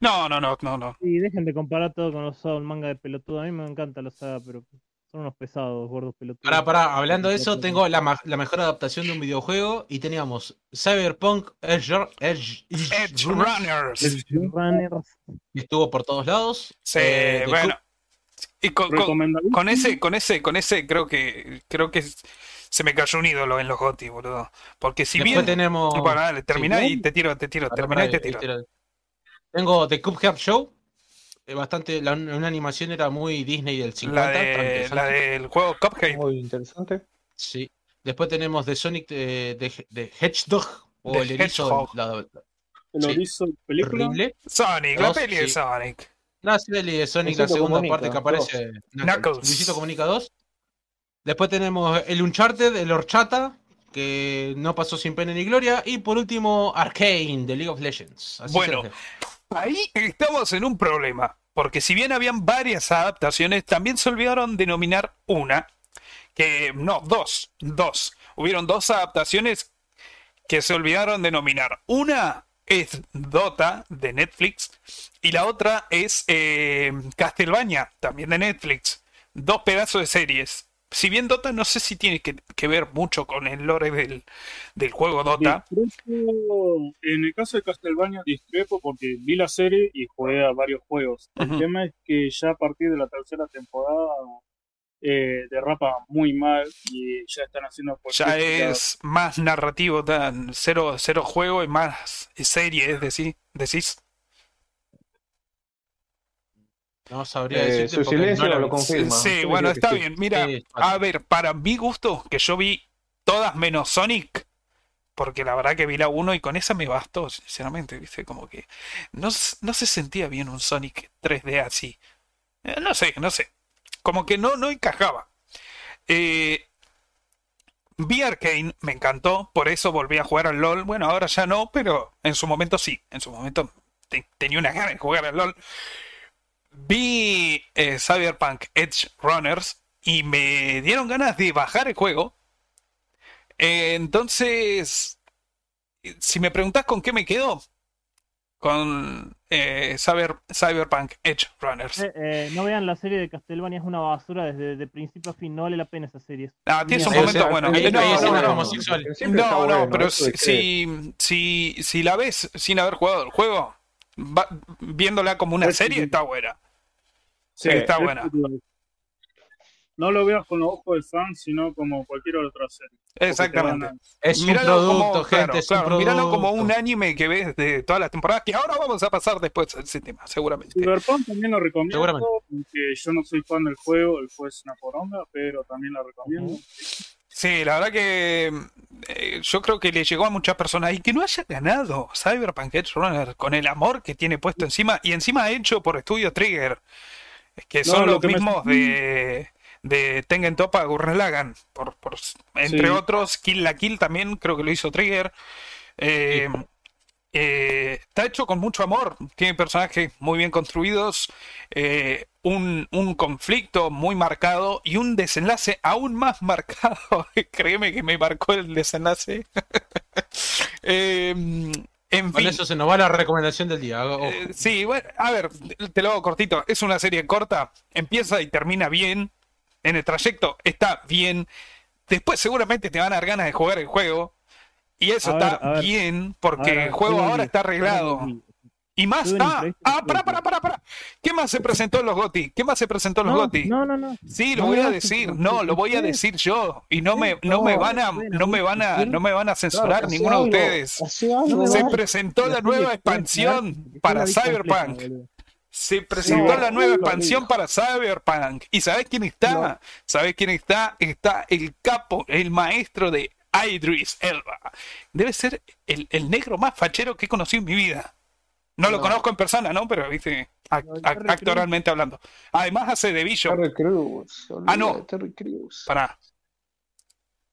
No, no, no, no, no. Y dejen de comparar todo con los Soul, manga de pelotudo. A mí me encanta la saga, pero son unos pesados, gordos pelotudos. Pará, pará, hablando de eso, tengo la, la mejor adaptación de un videojuego y teníamos Cyberpunk Edge, Edge, Edge Runners, Runners. Runners. estuvo por todos lados. Sí, Eh, bueno. Y con, con- con ese, con ese, con ese, creo que, creo que se me cayó un ídolo en los GOTY, boludo. Porque si Después bien. tenemos. Bueno, dale, terminá Sí. y te tiro, te tiro, terminá y te tiro. Tengo The Cuphead Show. eh, Bastante, la, una animación era muy Disney del 50. La, de, la del juego Cuphead. Muy interesante. Sí. Después tenemos The Sonic de, de, de Hedgehog. O The el erizo. La, la- El Sí. Orizo película. horrible. Sonic, la Dos, peli de sí. La serie de Sonic, la segunda Comunica, parte que aparece. Knuckles. Knuckles. Luisito Comunica 2. Después tenemos el Uncharted, el Horchata, que no pasó sin pena ni gloria. Y por último, Arcane, de League of Legends. Así Bueno. Ahí estamos en un problema. Porque si bien habían varias adaptaciones, también se olvidaron de nominar una. Que. No, dos. Dos. Hubieron dos adaptaciones que se olvidaron de nominar. Una es Dota de Netflix. Y la otra es eh, Castlevania, también de Netflix. Dos pedazos de series. Si bien Dota no sé si tiene que, que ver mucho con el lore del, del juego Dota. Discrepo- en el caso de Castlevania discrepo porque vi la serie y jugué a varios juegos. El tema es que ya a partir de la tercera temporada eh, derrapa muy mal y ya están haciendo Ya es más narrativo, tan cero, cero juego y más serie, es decir, decís. No sabría Eh, decirte su porque silencio no lo vi. confirma. Sí, bueno, está sí. bien. Mira, Sí, a ver, para mi gusto, que yo vi todas menos Sonic, porque la verdad que vi la 1 y con esa me bastó, sinceramente, ¿viste? Como que no, no se sentía bien un Sonic 3D así. Eh, no sé, no sé. Como que no, no encajaba. Eh, vi Arcane, me encantó, por eso volví a jugar al LOL. Bueno, ahora ya no, pero en su momento sí. En su momento te- tenía una gana de jugar al LOL. Vi eh, Cyberpunk Edge Runners y me dieron ganas de bajar el juego. Eh, entonces, si me preguntas con qué me quedo, con eh, Cyber- Cyberpunk Edge Runners. Eh, eh, no vean la serie de Castlevania, es una basura desde de principio a fin, no vale la pena esa serie. Ah, tienes un Ahí, o momento sea, bueno. ahí- Eh, no, no, pero si, si, si, si la ves sin haber jugado el juego, va- viéndola como una serie, está buena. Sí, está es buena. No lo veas con los ojos del fan, sino como cualquier otra serie. Porque te Exactamente. Es un Míralo producto, como, gente, claro, es un claro, míralo como un anime que ves de todas las temporadas, que ahora vamos a pasar después a ese tema, seguramente. Cyberpunk también lo recomiendo, Seguramente. aunque yo no soy fan del juego, el juego es una poronga, pero también la recomiendo. Sí, la verdad que eh, yo creo que le llegó a muchas personas y que no haya ganado Cyberpunk Edge Runner con el amor que tiene puesto encima y encima hecho por Studio Trigger, que No, son lo los que me- mismos de, de Tengen Toppa Gurren Lagann, por, por, entre Sí. otros, Kill la Kill también creo que lo hizo Trigger. Eh, eh, está hecho con mucho amor, tiene personajes muy bien construidos, eh, un, un conflicto muy marcado y un desenlace aún más marcado. Créeme que me marcó el desenlace. Eh, en Con fin. eso se nos va la recomendación del día. Eh, sí, bueno, a ver, te lo hago cortito. Es una serie corta, empieza y termina bien. En el trayecto está bien. Después seguramente te van a dar ganas de jugar el juego. Y eso A está ver. bien porque ver, el juego ahora está arreglado. Y más. Ah, ah, para, para, para, para. ¿Qué más se presentó en los GOTI? ¿Qué más se presentó en los No, GOTI? no, no, no. Sí, lo No voy a decir, no, lo voy a decir yo y no me, no me van a, no me van a, no me van a censurar ninguno de ustedes. Se presentó la nueva expansión para Cyberpunk. Se presentó No, la nueva expansión para Cyberpunk. ¿Y sabés quién está? No. ¿Sabés quién está? Está el capo, el maestro de Idris Elba. Debe ser el, el negro más fachero que he conocido en mi vida. No, lo No. conozco en persona, ¿no? Pero, viste, ac- No, ac- Terry Crews. actoralmente hablando. Además hace de Bishop. Terry Crews. Ah, no. Terry Crews. Pará.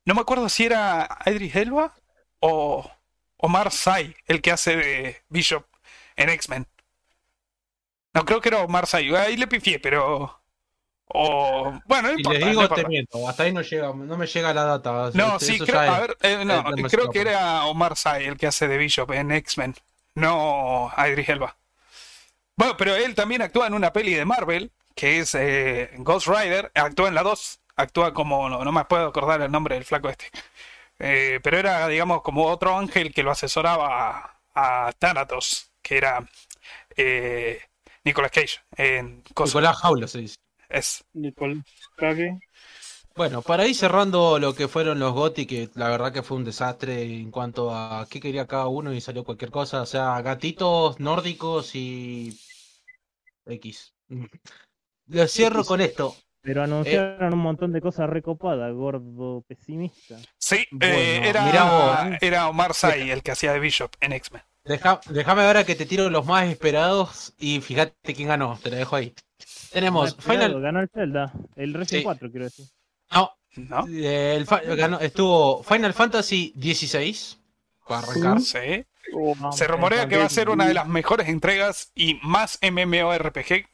No me acuerdo si era Idris Elba o Omar Sy, el que hace de Bishop en X-Men. No, creo que era Omar Sy. Ahí le pifié, pero. O. Bueno, no importa. les no digo, importa. te miento. Hasta ahí no llega, no me llega la data. No, Este, sí, creo, a ver, eh, no, creo que era Omar Sy el que hace de Bishop en X-Men, no Idris Elba. Bueno, pero él también actúa en una peli de Marvel, que es eh, Ghost Rider, actúa en la 2, actúa como, no, no me puedo acordar el nombre del flaco este. Eh, pero era, digamos, como otro ángel que lo asesoraba a, a Thanatos, que era eh, Nicolas Cage en. Nicolás Jaula se dice. Es, Nicole Cage. Bueno, para ir cerrando lo que fueron los GOTY, que la verdad que fue un desastre en cuanto a qué quería cada uno y salió cualquier cosa. O sea, gatitos nórdicos y X. Lo cierro con esto. Pero anunciaron un montón de cosas recopadas, gordo pesimista. sí, eh, era, mirá vos. era Omar Sy el que hacía de Bishop en X-Men. Deja- déjame ver a que te tiro los más esperados y fíjate quién ganó. Te lo dejo ahí. Tenemos esperado, Final. Ganó el Zelda, el Resident Sí. 4, quiero decir. No, ¿No? el fa- ganó- estuvo Final Fantasy XVI. Para arrancar. Sí. Oh, Se rumorea que va a ser una de las mejores entregas y más MMORPG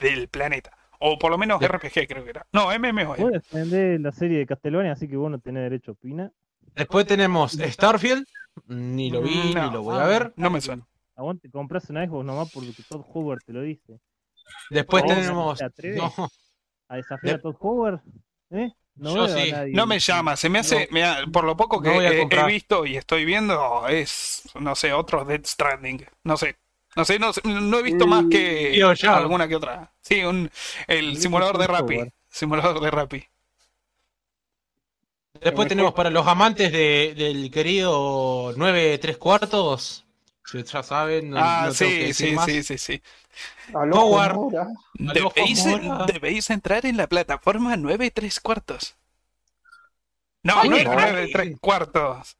del planeta. O por lo menos RPG creo que era. No, MMO. Vos defendés la serie de Castlevania, así que vos no tenés derecho a opinar. Después tenemos Starfield. Ni lo vi, No. ni lo voy a ver. No me suena. Aguante, compras una Xbox nomás porque Todd Howard te lo dice. Después tenemos. ¿te atreves? No, ¿A desafiar a Todd Howard? ¿Eh? No Yo veo a sí. nadie. No me llama, se me hace, mira, por lo poco que No he- he, visto y estoy viendo, es, no sé, otro Dead Stranding. No sé. No sé, no, sé, no he visto más que alguna que otra. Sí, un, el simulador de Rappi. Simulador de Rappi. Después tenemos para los amantes de- del querido 9 3 cuartos Si ya saben, no, Ah, no tengo que sí, sí, más. sí, sí, sí. Howard. Debéis, debéis entrar en la plataforma 9 3 cuartos. No, Ay, no ay, era 9 3 ay. cuartos.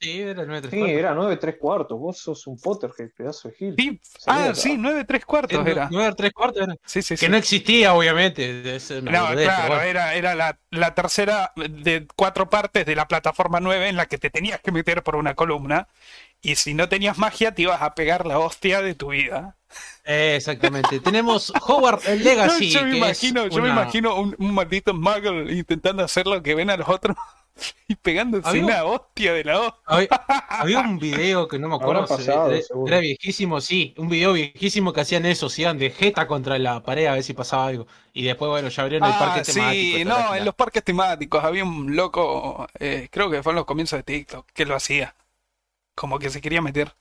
Sí, era el 9 Sí, era 9 3 cuartos. Vos sos un Potterhead, pedazo de Gil. Sí. Ah, acá. sí, 9 3 cuartos era. 9 3 cuartos era. Sí, sí, Que sí. no existía, obviamente. Es No, claro, bueno. era, era la, la tercera de cuatro partes de la plataforma 9 en la que te tenías que meter por una columna. Y si no tenías magia, te ibas a pegar la hostia de tu vida. Eh, exactamente. Tenemos Howard el Legacy. yo me que imagino, es yo me una- imagino un, un maldito muggle intentando hacer lo que ven a los otros y pegándose Había un- una hostia de la hostia. Había, había un video que no me acuerdo. Pasado, era, viejísimo, sí. Un video viejísimo que hacían eso. Se iban de jeta contra la pared a ver si pasaba algo. Y después, bueno, ya abrieron el Ah, parque temático. sí, no, en los parques temáticos había un loco, eh, creo que fue en los comienzos de TikTok, que lo hacía. Como que se quería meter.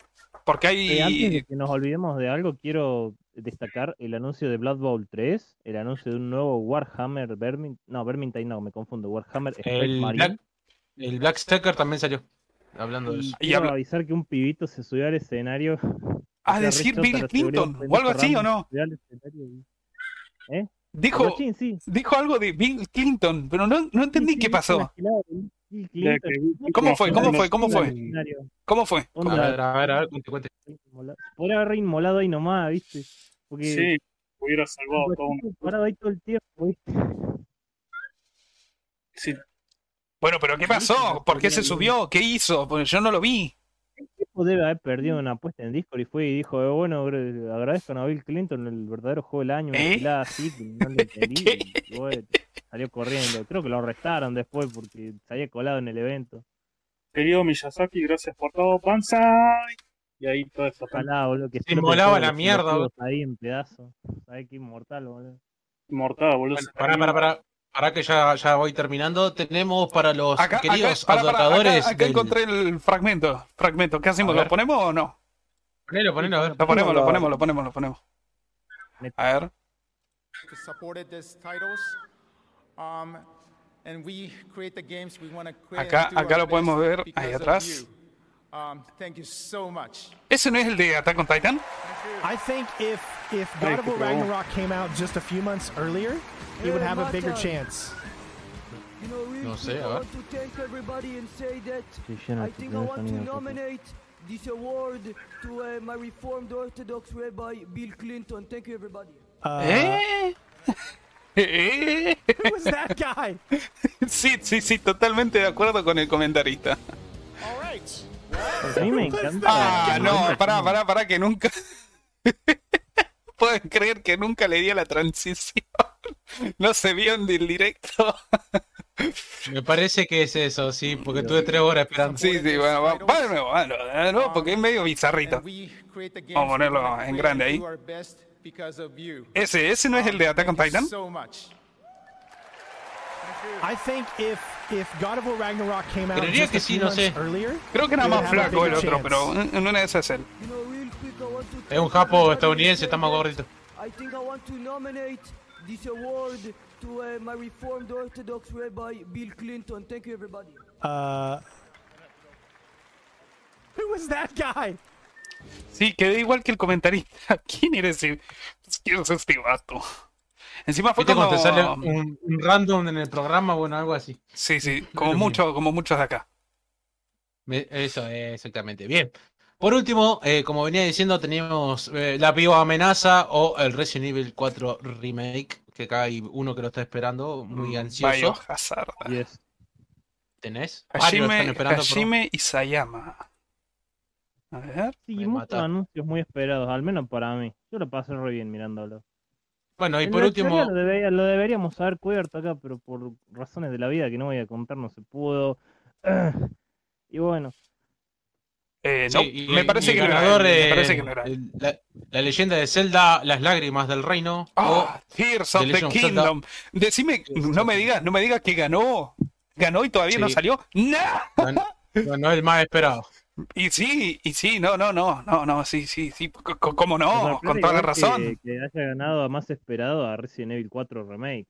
Porque Eh, antes de hay... que nos olvidemos de algo, quiero destacar el anuncio de Blood Bowl 3, el anuncio de un nuevo Warhammer Vermin... No, Vermintide no, me confundo. Warhammer Space El Marine. Black, el Black Stacker también salió. Hablando de eso. Y avisar que un pibito se subió al escenario. A decir Bill Clinton, o algo así, ¿o no? y- Dijo, sí. dijo algo de Bill Clinton, pero no, no entendí Sí, qué pasó. ¿Cómo fue? ¿Cómo fue? ¿Cómo fue? ¿Cómo fue? A ver, a ver, a ver, cuente, cuente. Podría haber inmolado ahí nomás, ¿viste? Porque Sí, hubiera salvado todo un... guachín parado ahí todo el tiempo, ¿viste? Sí, Bueno, pero ¿qué pasó? ¿Por qué se subió? ¿Qué hizo? Porque yo no lo vi. El tipo debe haber perdido una apuesta en Discord y fue y dijo, eh, bueno, gr- agradezcan a Bill Clinton el verdadero juego del año, una ¿Eh? gilada así que no le entendí. Y, bueno, salió corriendo. Creo que lo arrestaron después porque se había colado en el evento. querido Miyazaki, gracias por todo, Banzai. Y ahí todo esto. Ojalá, boludo, que Se todos la mierda, ahí en pedazos. Sabés que inmortal, boludo. Mortada, boludo. Bueno, pará, pará, pará. Pará que ya, ya voy terminando. Tenemos para los Acá, acá, queridos acá, acá del- encontré el fragmento. Fragmento. ¿Qué hacemos? ¿Lo ponemos o no? Ponelo, ponelo, a ver. Lo ponemos, lo ponemos, lo ponemos, lo ponemos. A ver. Um, and we create the games we want to create. Acá- acá lo podemos ver ahí atrás. Um, thank you so much. ¿Ese no es el de Attack on Titan? I think if if God of War Ragnarok came out just a few months earlier, he would have a bigger chance. You know, real No sé, I a ver. want to thank everybody and say that Estoy lleno I de think I primer want to sonido. acá. nominate this award to uh, my Reformed Orthodox Rabbi Bill Clinton. Thank you, everybody. Uh, ¿Eh? ¿Eh? Who was that guy? Sí, sí, sí, totalmente de acuerdo con el comentarista. All right. A mí me encanta. Ah, no, pará, pará, pará, que nunca. Pueden creer que nunca le di a la transición. No se vio en el directo. Me parece que es eso, sí, porque tuve tres horas esperando. Sí, sí, bueno, va, va de nuevo, va de nuevo, de nuevo, porque es medio bizarrito. Vamos a ponerlo en grande and ahí. Ese, ese no es el de Attack on Titan. Creería que sí, no sé. Creo que era más flaco el otro, pero en una de esas es él. Es un japo estadounidense, está más gordito. I think I want to nominate this award to uh, my Reformed Orthodox Rabbi Bill Clinton. Thank you, everybody. uh, who was that guy? Sí, quedé igual que el comentarista. ¿Quién era ese? ¿Quién es este vato? Encima fue ¿Viste como... cuando te sale un, un random en el programa? Bueno, algo así. Sí, sí, como muchos, como muchos de acá. Eso, exactamente. Bien. Por último, eh, como venía diciendo, tenemos eh, la viva amenaza o el Resident Evil 4 Remake, que acá hay uno que lo está esperando, muy Mm, ansioso. Biohazard. Yes. ¿Tenés? Están Hajime, esperando Hajime Isayama. A ver. Sí, Me muchos anuncios muy esperados, al menos para mí. Yo lo pasé re bien mirándolo. Bueno, y En por último, Lo, debería- lo deberíamos haber cubierto acá, pero por razones de la vida que no voy a contar no se pudo. Y bueno, Eh, sí, no, y- me parece y que no era ganador, me parece que no era la, la leyenda de Zelda, las lágrimas del reino. Ah, Tears of The the Legend of. Kingdom. Decime, no me digas, no me digas que ganó. Ganó y todavía no Sí. salió. ¡No! o no, no es el más esperado. Y sí, y sí, no, no, no, no, no, sí, sí, sí, ¿cómo no? sorprende Con toda la razón. Que, que haya ganado a más esperado a Resident Evil 4 Remake.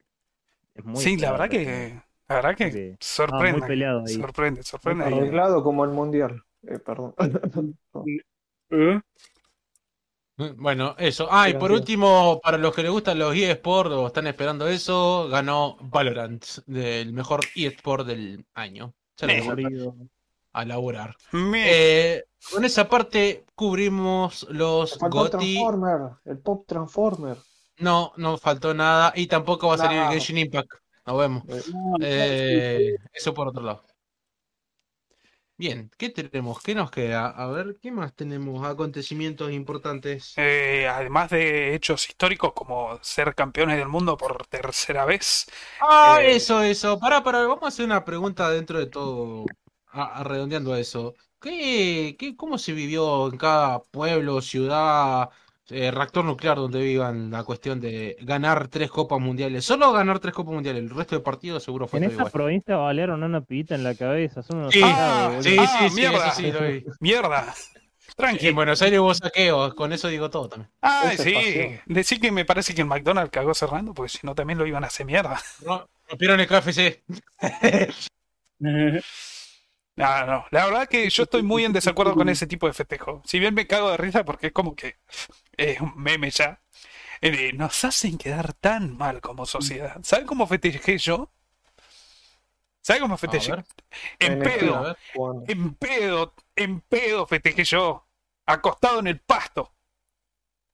Es muy Sí, la verdad que, la verdad que Sí. Ah, sorprende. muy peleado ahí. Sorprende, sorprende. Arreglado como el mundial. Eh, perdón. ¿Eh? Bueno, eso. Ah, y por último, para los que les gustan los eSports o están esperando eso, ganó Valorant, del mejor eSport del año. Se lo a laburar. Me- Eh, con esa parte cubrimos los Faltó el GOTY. Transformer, el Pop Transformer. No, no faltó nada. Y tampoco va a salir el. Genshin Impact. Nos vemos. No, Eh, eso por otro lado. Bien, ¿qué tenemos? ¿Qué nos queda? A ver, ¿qué más tenemos? Acontecimientos importantes. eh, además de hechos históricos como ser campeones del mundo por tercera vez, Ah, eh, eso, eso. Pará, pará, vamos a hacer una pregunta dentro de todo, a- a- redondeando eso. ¿Qué, qué, cómo se vivió en cada pueblo, ciudad, eh, reactor nuclear donde vivan la cuestión de ganar tres copas mundiales? Solo ganar tres copas mundiales, el resto de partidos seguro fue En esa igual. provincia balearon una pita en la cabeza. Son unos Sí, sí, Ah, sí, sí, mierda. sí lo vi. mierda. Tranqui. En Buenos Aires hubo saqueos, con eso digo todo también. Es sí. pasión. Decir que me parece que el McDonald's cagó cerrando, porque si no también lo iban a hacer mierda. Ro- Rompieron el KFC. No, no. La verdad que yo estoy muy en desacuerdo con ese tipo de festejo. Si bien me cago de risa porque es como que es un meme ya. eh, nos hacen quedar tan mal como sociedad. ¿Saben cómo festejé yo? ¿Saben cómo festejé? En pedo, en pedo, en pedo festejé yo. Acostado en el pasto.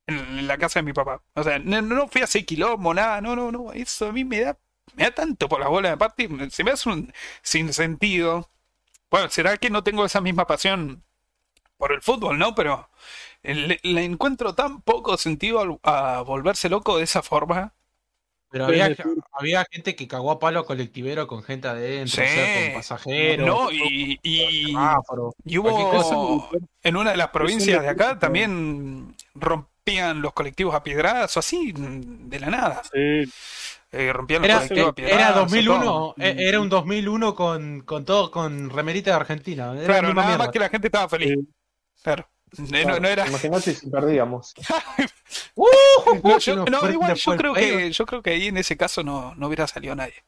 En, en la casa de mi papá. O sea, no, no fui a hacer quilombo, nada. No, no, no. Eso a mí me da, me da tanto por las bolas de parte. Se me hace un sinsentido. Bueno, será que no tengo esa misma pasión por el fútbol, ¿no? Pero le, le encuentro tan poco sentido a, volverse loco de esa forma. Pero había, había gente que cagó a palo colectivero con gente adentro, o sea, Sí. con pasajeros. No, y, y, y hubo en una de las provincias de acá también rompían los colectivos a piedrazo, así de la nada. Sí, Eh, rompían los Era, colectivos a era piedrazo. 2001, todo. eh, era un 2001 con, con todo, con remerita de Argentina. Era la Claro, nada mierda. más que la gente estaba feliz. Claro. Eh, no, no era. Imagínate si perdíamos. No, yo, nos no, fue- igual yo el creo que yo creo que ahí en ese caso no, no hubiera salido nadie.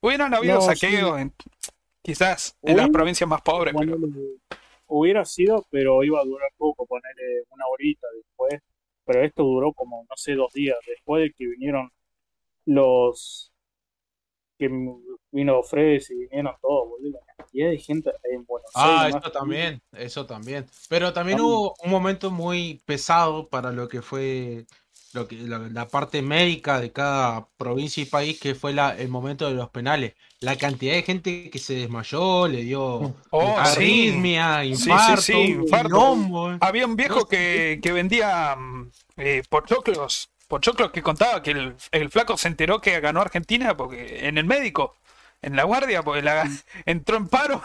Hubieran habido No, saqueos en- quizás en las provincias más pobres, pero hubiera sido, pero iba a durar poco, ponerle una horita después. Pero esto duró como, no sé, dos días después de que vinieron los. Que vino Fres y vinieron todos, boludo. La cantidad de gente en Buenos Ah, Aires. eso también, eso también. Pero también Ah. hubo un momento muy pesado para lo que fue lo que, la, la parte médica de cada provincia y país, que fue la, el momento de los penales. La cantidad de gente que se desmayó, le dio Oh, arritmia, sí, infarto, sí, infarto. eh. Había un viejo que, que vendía mm, eh, pochoclos, pochoclos que contaba que el, el flaco se enteró que ganó Argentina porque en el médico, en la guardia, porque la, entró en paro.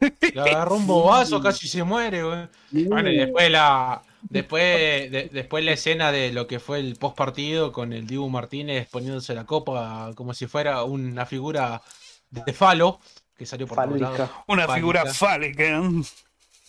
Le agarró un bobazo, casi se muere, güey. Bueno, y después la después de- después la escena de lo que fue el post partido con el Dibu Martínez poniéndose la copa como si fuera una figura de falo que salió por todos lados, Fálica. Una Fálica. figura fálica.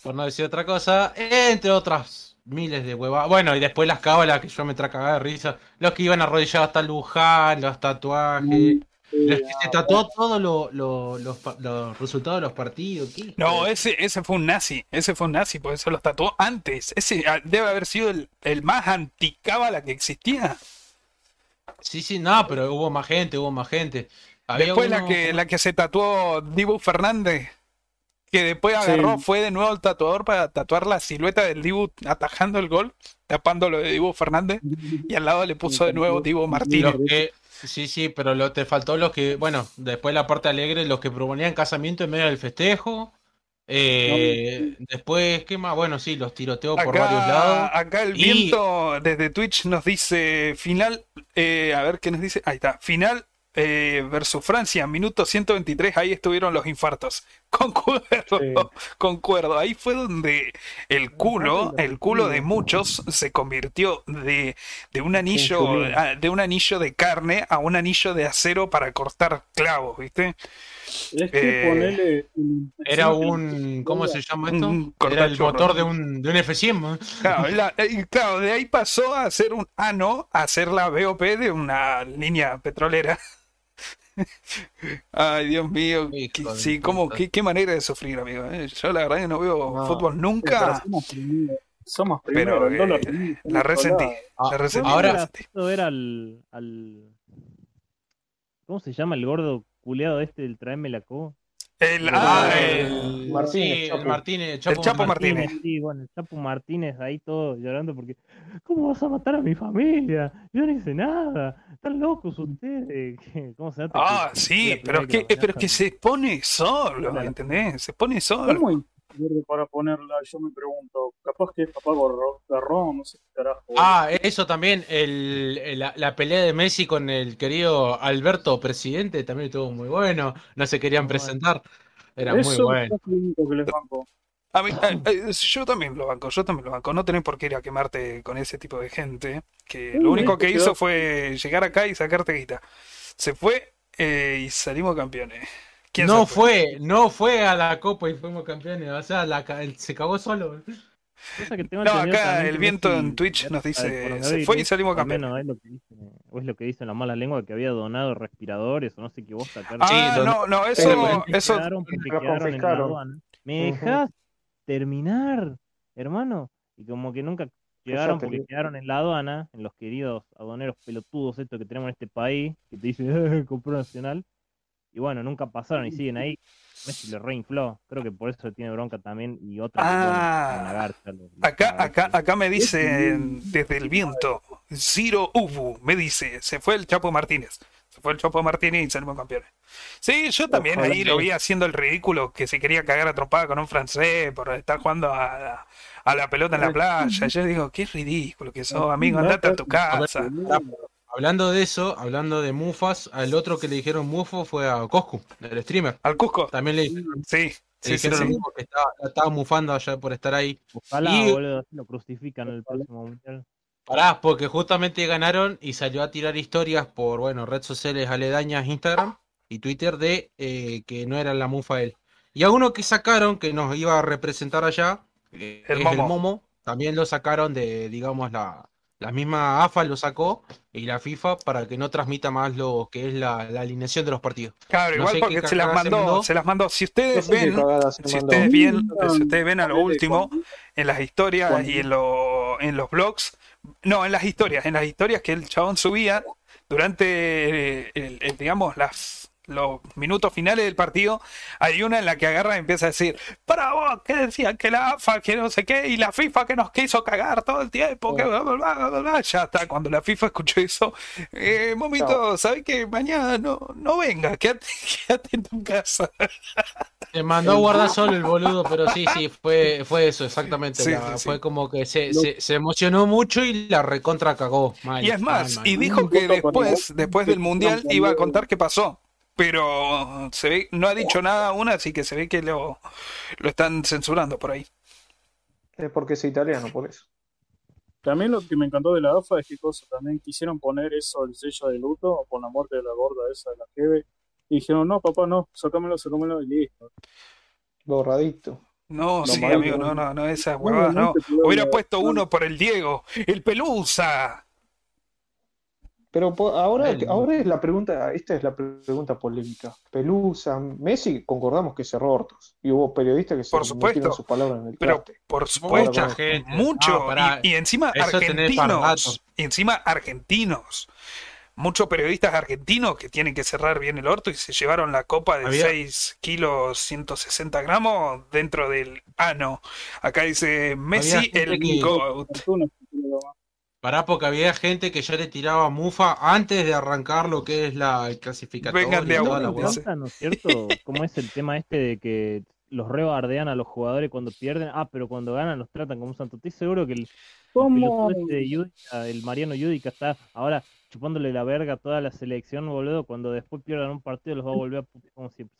por no decir otra cosa, entre otras miles de huevas. Bueno, y después las cábalas que yo me tra cagada de risa, los que iban arrodillados hasta Luján, los tatuajes, los que se tatuó todos lo- lo- los, los resultados de los partidos. ¿qué? No, ese, ese fue un nazi, ese fue un nazi, porque se los tatuó antes. Ese ah, debe haber sido el, el más anticábala que existía. Sí, sí, no, pero hubo más gente, hubo más gente. Había Después la que, la que se tatuó Dibu Fernández, que después Sí. agarró, fue de nuevo el tatuador para tatuar la silueta del Dibu atajando el gol, tapando lo de Dibu Fernández, y al lado le puso de nuevo Dibu Martínez. que- sí, sí, pero lo, te faltó los que, bueno, después la parte alegre, los que proponían casamiento en medio del festejo. Eh, Después, ¿qué más? Bueno, sí, los tiroteos por varios lados. Acá, acá el Y- viento desde Twitch nos dice final, eh, a ver qué nos dice, ahí está, final eh, versus Francia, minuto 123, ahí estuvieron los infartos. Concuerdo, Sí. concuerdo. Ahí fue donde el culo, el culo de muchos se convirtió de, de un anillo, Insulina. a- de un anillo de carne a un anillo de acero para cortar clavos, ¿viste? Es que Eh, ponele. Era un, ¿cómo se llama esto? Era el motor de un, de un F100. ¿no? Claro, la- claro, de ahí pasó a ser un ano, a ser la BOP de una línea petrolera. Ay, Dios mío. Hijo sí, cómo, puta. qué, qué manera de sufrir, amigo. eh. Yo la verdad que no veo No, fútbol nunca. Somos Pero primero, dólar eh, la resentí. Ah, La resentí. ahora- la resentí. Esto era al, al. ¿Cómo se llama el gordo culeado este del Traeme la Co? El, Ah, el, Martínez, sí, el Chapo. Martínez, El Chapo Martínez. Sí, bueno, el Chapo Martínez ahí todo llorando porque. ¿Cómo vas a matar a mi familia? Yo no hice nada. Están locos ustedes. ¿Cómo se Ah, que- sí, la pero es que, la pero es que se pone solo, Claro. ¿entendés? Se pone solo. ¿Cómo para ponerla? Yo me pregunto, capaz que es papá Garrón, no sé qué carajo. Ah, eso también, el, el- la, la pelea de Messi con el querido Alberto Presidente también estuvo muy bueno. No se querían Muy bueno. presentar. Era Eso muy bueno. es lo único que les banco. A mí, a- a- yo también lo banco, yo también lo banco. No tenés por qué ir a quemarte con ese tipo de gente. Que Sí, lo único que hizo fue llegar acá y sacarte guita. Se fue eh, y salimos campeones. ¿Quién No se fue? fue, no fue a la Copa y fuimos campeones. O sea, la se cagó solo. Cosa que tengo No, acá también el viento en Twitch nos dice, se fue y salimos al campeones. es lo que dice, o es lo que dicen las malas lenguas que había donado respiradores o no sé qué vos sacar. Ah, Sí, no, no, eso, eso, quedaron quedaron en la aduana. ¿Me Ujú. Terminar, hermano? Y como que nunca llegaron porque quedaron en la aduana, en los queridos aduaneros pelotudos estos que tenemos en este país, que te dicen, eh, compró nacional. Y bueno, nunca pasaron y siguen ahí. Messi le reinfló. Creo que por eso tiene bronca también. Y otra bueno, Ah. garcha, los- acá, acá, acá me dicen desde el viento, Zero Ubu, me dice, se fue el Chapo Martínez. Se fue el Chapo Martínez y salimos campeones. Sí, yo también ahí lo vi haciendo el ridículo que se quería cagar a trompada con un francés por estar jugando a, a la pelota en la playa. Yo digo, qué ridículo que sos, amigo, andate a tu casa. Hablando de eso, hablando de Mufas, al otro que le dijeron Mufo fue a Coscu, el streamer. Al Cusco. También le dijeron, Sí, le sí, sí, dijeron lo sí. mismo, que estaba, estaba mufando allá por estar ahí. Ojalá, Y- boludo, así lo crucifican en el próximo mundial. Pará, porque justamente ganaron y salió a tirar historias por, bueno, redes sociales aledañas, Instagram y Twitter de eh, que no era la mufa él. Y a uno que sacaron que nos iba a representar allá, eh, El es Momo. el Momo, también lo sacaron de, digamos, la, la misma AFA lo sacó y la FIFA para que no transmita más lo que es la, la alineación de los partidos. Claro, No igual porque se las mandó, mandó. se las mandó. Si No ustedes sé ven, si ustedes, bien, Ah, si ustedes ven a lo último, en las historias y en, en los blogs, no, en las historias, en las historias que el chabón subía durante, eh, el- el, digamos, las los minutos finales del partido, hay una en la que agarra y empieza a decir, para vos, que decían que la AFA, que no sé qué, y la FIFA que nos quiso cagar todo el tiempo, que bla, bla, bla, bla, bla". ya está, cuando la FIFA escuchó eso, eh, momento, ¿sabes que Mañana no, no venga, quédate, quédate en tu casa. Se mandó a guardar solo el boludo, pero sí, sí, fue, fue eso, exactamente. Sí, la- sí, sí. Fue como que se, se, se emocionó mucho y la recontra cagó. Mal, Y es más, mal, mal, y dijo que después, después del mundial no iba a contar qué pasó. Pero se ve, no ha dicho nada aún, así que se ve que lo, lo están censurando por ahí. Es porque es italiano, por eso. También lo que me encantó de la AFA es que cosa, también quisieron poner eso, el sello de luto, con la muerte de la gorda esa de la Jeve. Y dijeron, no, papá, no, sacámelo, sacámelo y listo. Borradito. No, Lo sí, amigo, no, no, no, esas huevadas, no. Hubiera puesto uno por el Diego, el Pelusa. Pero po- ahora, ahora es la pregunta, esta es la pre- pregunta polémica. Pelusa, Messi, concordamos que cerró ortos. Y hubo periodistas que se Por supuesto. sus palabras en el Pero traste. por supuesto, Mucha gente. mucho. Ah, pará. y, y encima argentinos. Y encima argentinos. Muchos periodistas argentinos que tienen que cerrar bien el orto y se llevaron la copa de Había- 6 kilos 160 gramos dentro del ano. Acá dice Messi el que- GOAT. Pará, porque había gente que ya le tiraba mufa antes de arrancar lo que es la el clasificatorio Vengan de toda la ¿no es cierto? ¿Cómo es el tema este de que los rebardean a los jugadores cuando pierden? Ah, pero cuando ganan los tratan como un santo. Estoy seguro que el, el ¿Cómo? este de Yudica, el Mariano Yudica, está ahora chupándole la verga a toda la selección, boludo. Cuando después pierdan un partido los va a volver a como si un.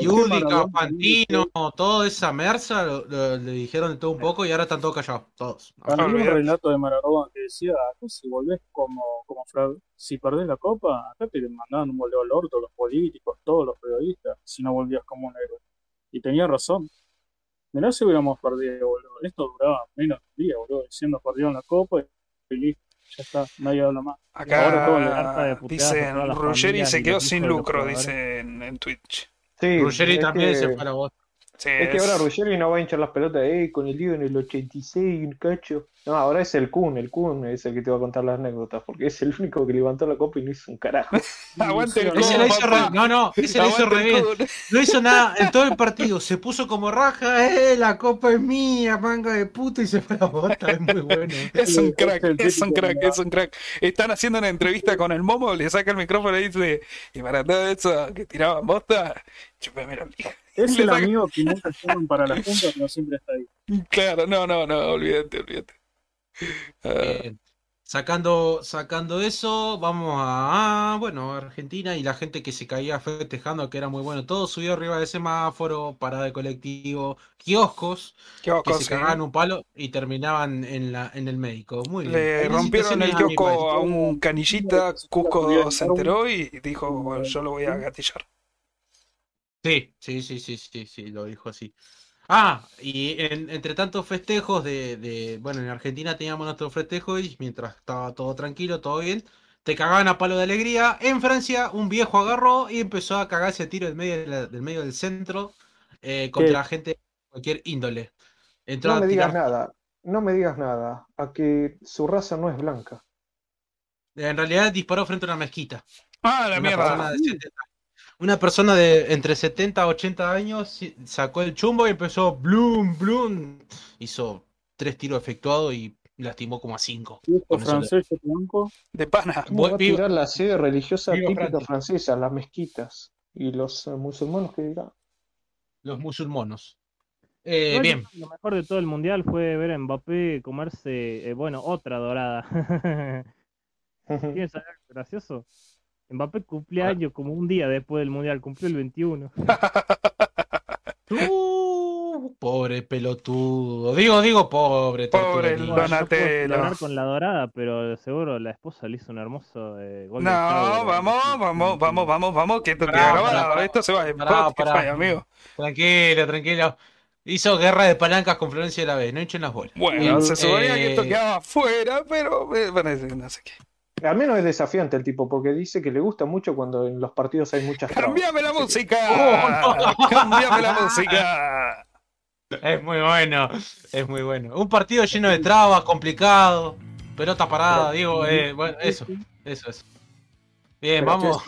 Yudica, Fantino, toda esa merza lo- lo- le dijeron de todo un poco y ahora están todos callados, todos. Había un olvidate. relato de Maradona que decía, acá si volvés como, como fraude, si perdés la copa, acá te mandaban un voleo al orto los políticos, todos los periodistas, si no volvías como un héroe. Y tenía razón. Mirá si hubiéramos perdido, boludo. Esto duraba menos de un día, boludo. Diciendo perdieron la copa y listo. Ya está, nadie habla más. Ahora todo le harta de Acá las Ruggeri se quedó sin lucro, jugadores. dicen en Twitch. Sí, Ruggeri también que se fue a la voz. Sí, Es que ahora Ruggeri no va a hinchar las pelotas, eh, con el lío en el 86, un cacho. No, ahora es el Kun, el Kun es el que te va a contar las anécdotas, porque es el único que levantó la copa y no hizo un carajo. Aguante el Ese la hizo re- no, no, ese la hizo re bien. No hizo nada en todo el partido. Se puso como raja, eh, la copa es mía, manga de puta, y se fue a la bota. Es muy bueno. Es un crack, es es un crack, es un crack. Están haciendo una entrevista con el Momo, le saca el micrófono y dice, y para todo eso que tiraban bosta, chupame la pija. Es el saca- amigo que nunca llaman para la junta, pero siempre está ahí. Claro, no, no, no, olvídate, olvídate. Ah, Bien. Sacando, sacando eso, vamos a, ah, bueno, a Argentina y la gente que se caía festejando, que era muy bueno. Todo subió arriba del semáforo, parada de colectivo, kioscos, qué que se sí. cagaban un palo y terminaban en la, en el médico. Muy bien. Le rompieron el kiosco a un canillita, Cusco se enteró y dijo, bueno, yo lo voy a gatillar. Sí, sí, sí, sí, sí, sí, lo dijo así. Ah, y en- entre tantos festejos de, de, bueno, en Argentina teníamos nuestro festejo y mientras estaba todo tranquilo, todo bien, te cagaban a palo de alegría. En Francia, un viejo agarró y empezó a cagarse a tiro del medio, de la- del medio del centro eh, contra gente de cualquier índole. Entró No a me digas tirar- nada, no me digas nada, a que su raza no es blanca. En realidad disparó frente a una mezquita. Ah, la Una mierda. de 70 una persona de entre 70 a 80 años sacó el chumbo y empezó blum, blum. Hizo tres tiros efectuados y lastimó como a cinco. Viejo Con eso le- francés, blanco. De pana. ¿Cómo va a tirar la sede religiosa típica Francia. francesa, las mezquitas? Y los eh, musulmanes que dirán. Los musulmanos. Eh, bien. Lo mejor de todo el mundial fue ver a Mbappé comerse, eh, bueno, otra dorada. ¿Tienes algo gracioso? Mbappé cumple Ah. años como un día después del mundial, cumplió el 21. Uh, pobre pelotudo. Digo, digo, pobre. Pobre el Bueno, no Donatello. celebrar con la dorada, pero seguro la esposa le hizo un hermoso eh, gol No, vamos, eh, vamos, vamos, vamos, vamos, que esto Pará, queda pará, grabado. pará. Esto se va Spotify, pará. amigo. Tranquilo, tranquilo. Hizo guerra de palancas con Florencia de la B. No echen las bolas. Bueno, Eh, se suponía que esto eh, quedaba afuera, pero parece que no sé qué. Al menos es desafiante el tipo, porque dice que le gusta mucho cuando en los partidos hay muchas trabas. ¡Cambiame la música! Oh, no. ¡Cambiame la música! Es muy bueno, es muy bueno. Un partido lleno de trabas, complicado, pelota parada, digo, eh, bueno, eso, eso es. Bien, Pero, vamos,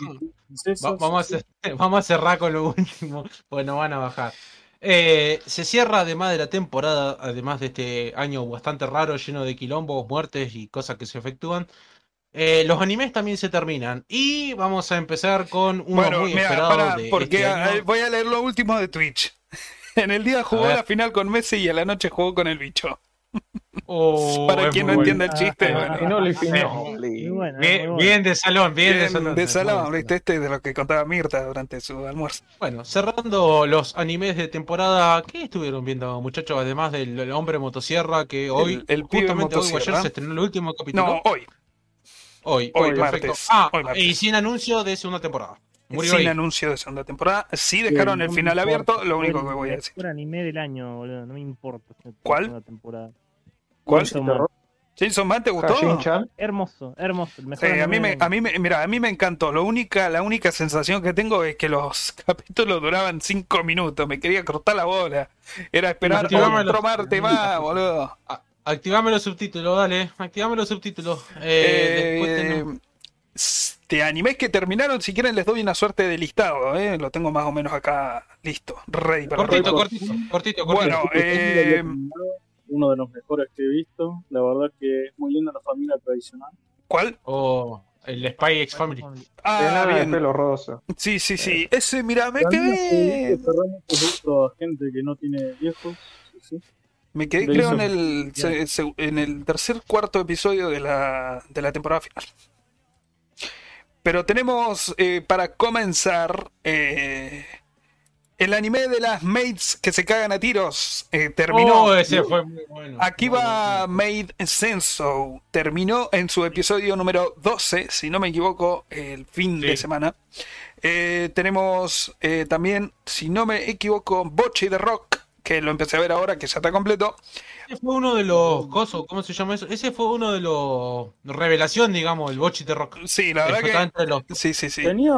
va- vamos, a, vamos a cerrar con lo último, nos van a bajar. Eh, se cierra además de la temporada, además de este año bastante raro, lleno de quilombos, muertes y cosas que se efectúan. Eh, los animes también se terminan y vamos a empezar con uno Bueno, muy mira, esperado pará, de porque este año. eh, voy a leer lo último de Twitch. En el día jugó la final con Messi y a la noche jugó con el bicho. Oh, Para quien no bueno. entienda el chiste, Ah, bueno. Muy Bien, de salón, bien, de salón. de salón, ¿viste? Este es de lo que contaba Mirta durante su almuerzo. Bueno, cerrando los animes de temporada, ¿qué estuvieron viendo, muchachos? Además del el hombre motosierra que hoy, El- el justamente hoy o ayer se estrenó el último capítulo. No, hoy. Hoy, hoy, hoy, perfecto. martes, Ah, hoy, martes. y sin anuncio de segunda temporada. Murió Sin anuncio de segunda temporada. Sí dejaron No el final importa, abierto, lo único que voy a decir. anime del año, boludo, no me importa. ¿Cuál? temporada. ¿Cuál? Jason Man, ¿te gustó? Shin-chan. Hermoso, hermoso. El mejor Sí, a mí me, a mí me, mira, a mí me encantó. Lo única, la única sensación que tengo es que los capítulos duraban cinco minutos. Me quería cortar la bola. Era esperar otro los- martes más, boludo. Activame los subtítulos, dale. Activame los subtítulos. Eh, Eh, de animes que terminaron, si quieren les doy una suerte de listado, ¿eh? lo tengo más o menos acá listo, ready para Cortito, cortito, cortito, cortito. Bueno, eh, uno de los mejores que he visto. La verdad que es muy linda la familia tradicional. ¿Cuál? Oh, el Spy X Family. Ah, bien. pelo rosa. Sí, sí, sí. Ese, mira, me quedé. a gente que no tiene viejos. sí, sí. Me quedé, Lo creo, hizo en el, se- se- en el tercer, cuarto episodio de la, de la temporada final. Pero tenemos, eh, para comenzar, eh, el anime de las maids que se cagan a tiros. eh, terminó. Oh, ese fue muy bueno. Aquí Muy va bueno. Maid Senso. Terminó en su episodio número 12, si no me equivoco, el fin de Sí. semana. Eh, tenemos eh, también, si no me equivoco, Boche de Rock, que lo empecé a ver ahora, que ya está completo. Ese fue uno de los cosos, ¿cómo se llama eso? Ese fue uno de los revelación, digamos, el bochi de rock. Sí, la verdad que... entre los Sí, sí, sí. Tenía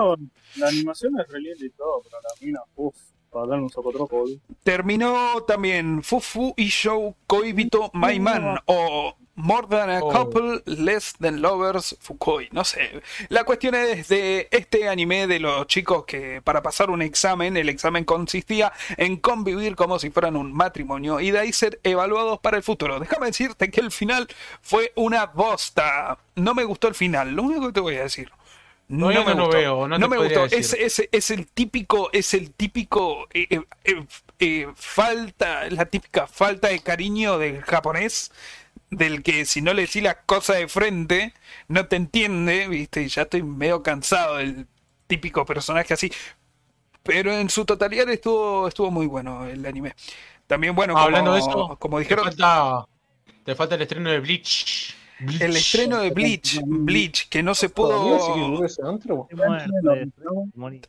la animación es re linda y todo, pero la mina, uff. para darle un socotroco. Terminó también Fufu y Show Koibito My Man o More Than a Oh. Couple Less Than Lovers Fukui. No sé. La cuestión es de este anime de los chicos que para pasar un examen, el examen consistía en convivir como si fueran un matrimonio y de ahí ser evaluados para el futuro. Déjame decirte que el final fue una bosta. No me gustó el final. Lo único que te voy a decir. No, Todavía me no gustó. veo, no te me gustó. Es, es, es el típico, es el típico eh, eh, eh, falta, la típica falta de cariño del japonés, del que si no le decís las cosas de frente, no te entiende, viste, y ya estoy medio cansado del típico personaje así. Pero en su totalidad estuvo, estuvo muy bueno el anime. También, bueno, como, Hablando de eso, como Te dijeron, falta, te falta el estreno de Bleach. Bleach. el estreno de Bleach, Bleach, que no se ¿Todavía sigue pudo...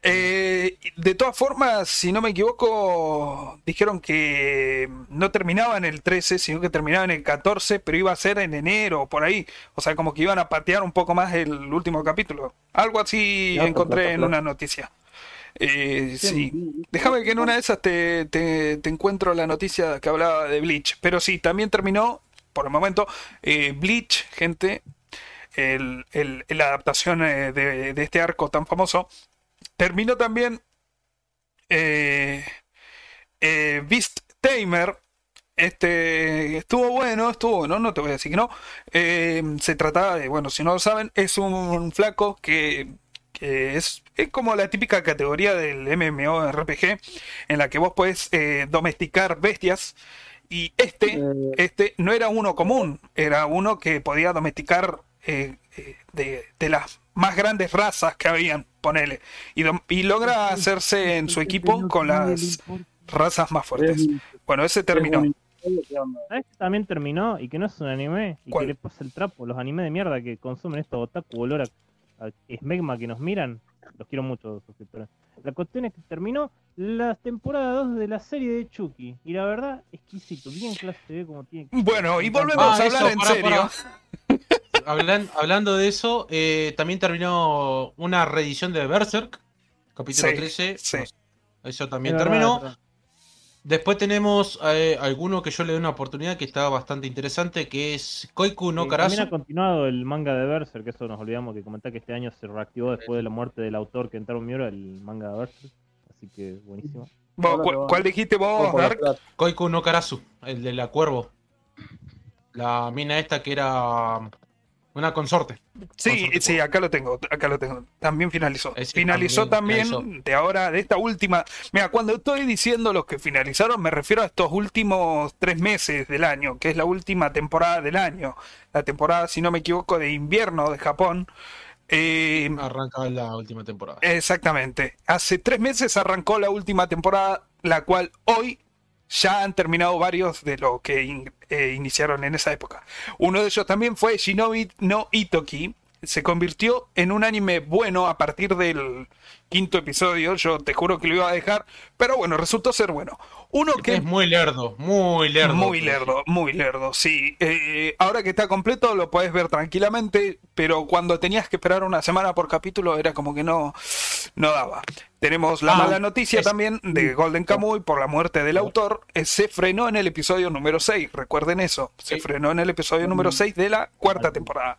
Eh, de todas formas, si no me equivoco, dijeron que no terminaba en el 13, sino que terminaba en el 14, pero iba a ser en enero o por ahí. O sea, como que iban a patear un poco más el último capítulo. Algo así Ya, encontré plata, en plata. una noticia. Eh, sí. Déjame que en una de esas te, te- te encuentro la noticia que hablaba de Bleach. Pero sí, también terminó, por el momento, eh, Bleach, gente, la adaptación eh, de, este arco tan famoso. Terminó también eh, Beast Tamer. Este estuvo bueno, estuvo bueno, no te voy a decir que no. Se trataba de, bueno, si no lo saben, es un flaco que, es, es como la típica categoría del MMORPG en la que vos podés domesticar bestias. Y este, Eh, este no era uno común, era uno que podía domesticar eh, eh, de, de las más grandes razas que habían, ponele. Y, y logra hacerse en su equipo con las razas más fuertes. Bueno, ese terminó. ¿Sabes que también terminó y que no es un anime y ¿Cuál? que le pasa el trapo? Los animes de mierda que consumen estos otaku olor a, a esmegma que nos miran. Los quiero mucho, suscriptores. La cuestión es que terminó la temporada 2 de la serie de Chucky. Y la verdad, exquisito. Bien clase como tiene que. Bueno, y volvemos a Ah, hablar eso, en serio. Hablan- hablando de eso, eh, también terminó una reedición de Berserk, capítulo Sí, 13. sí. No, Eso Es también terminó. verdad. Después tenemos eh, alguno que yo le doy una oportunidad que está bastante interesante, que es Koiku no Eh, también Karasu. ha continuado el manga de Berserk, que eso nos olvidamos que comentar que este año se reactivó después de la muerte del autor Kentaro Miura, el manga de Berserk. Así que buenísimo. Vos, Ahora ¿cu- te va. ¿Cuál dijiste vos, Dark? Koiku no Karasu, el de la cuervo. La mina esta que era una consorte. Sí, Consorte sí, acá lo tengo, acá lo tengo. También finalizó. Finalizó también de ahora, de esta última. Mira, cuando estoy diciendo los que finalizaron, me refiero a estos últimos tres meses del año, que es la última temporada del año. La temporada, si no me equivoco, de invierno de Japón. Eh, Arranca la última temporada. Exactamente. Hace tres meses arrancó la última temporada, la cual hoy ya han terminado varios de los que eh, iniciaron en esa época. Uno de ellos también fue Shinobi no Itoki. Se convirtió en un anime bueno a partir del quinto episodio. Yo te juro que lo iba a dejar, pero bueno, resultó ser bueno. Uno que Es muy lerdo, muy lerdo. muy lerdo, muy lerdo, sí. Eh, ahora que está completo lo puedes ver tranquilamente, pero cuando tenías que esperar una semana por capítulo era como que no, no daba. Tenemos la Ah, mala noticia es- también de Golden Kamuy por la muerte del autor. Eh, se frenó en el episodio número 6, recuerden eso. Se Sí. frenó en el episodio número 6 de la cuarta temporada.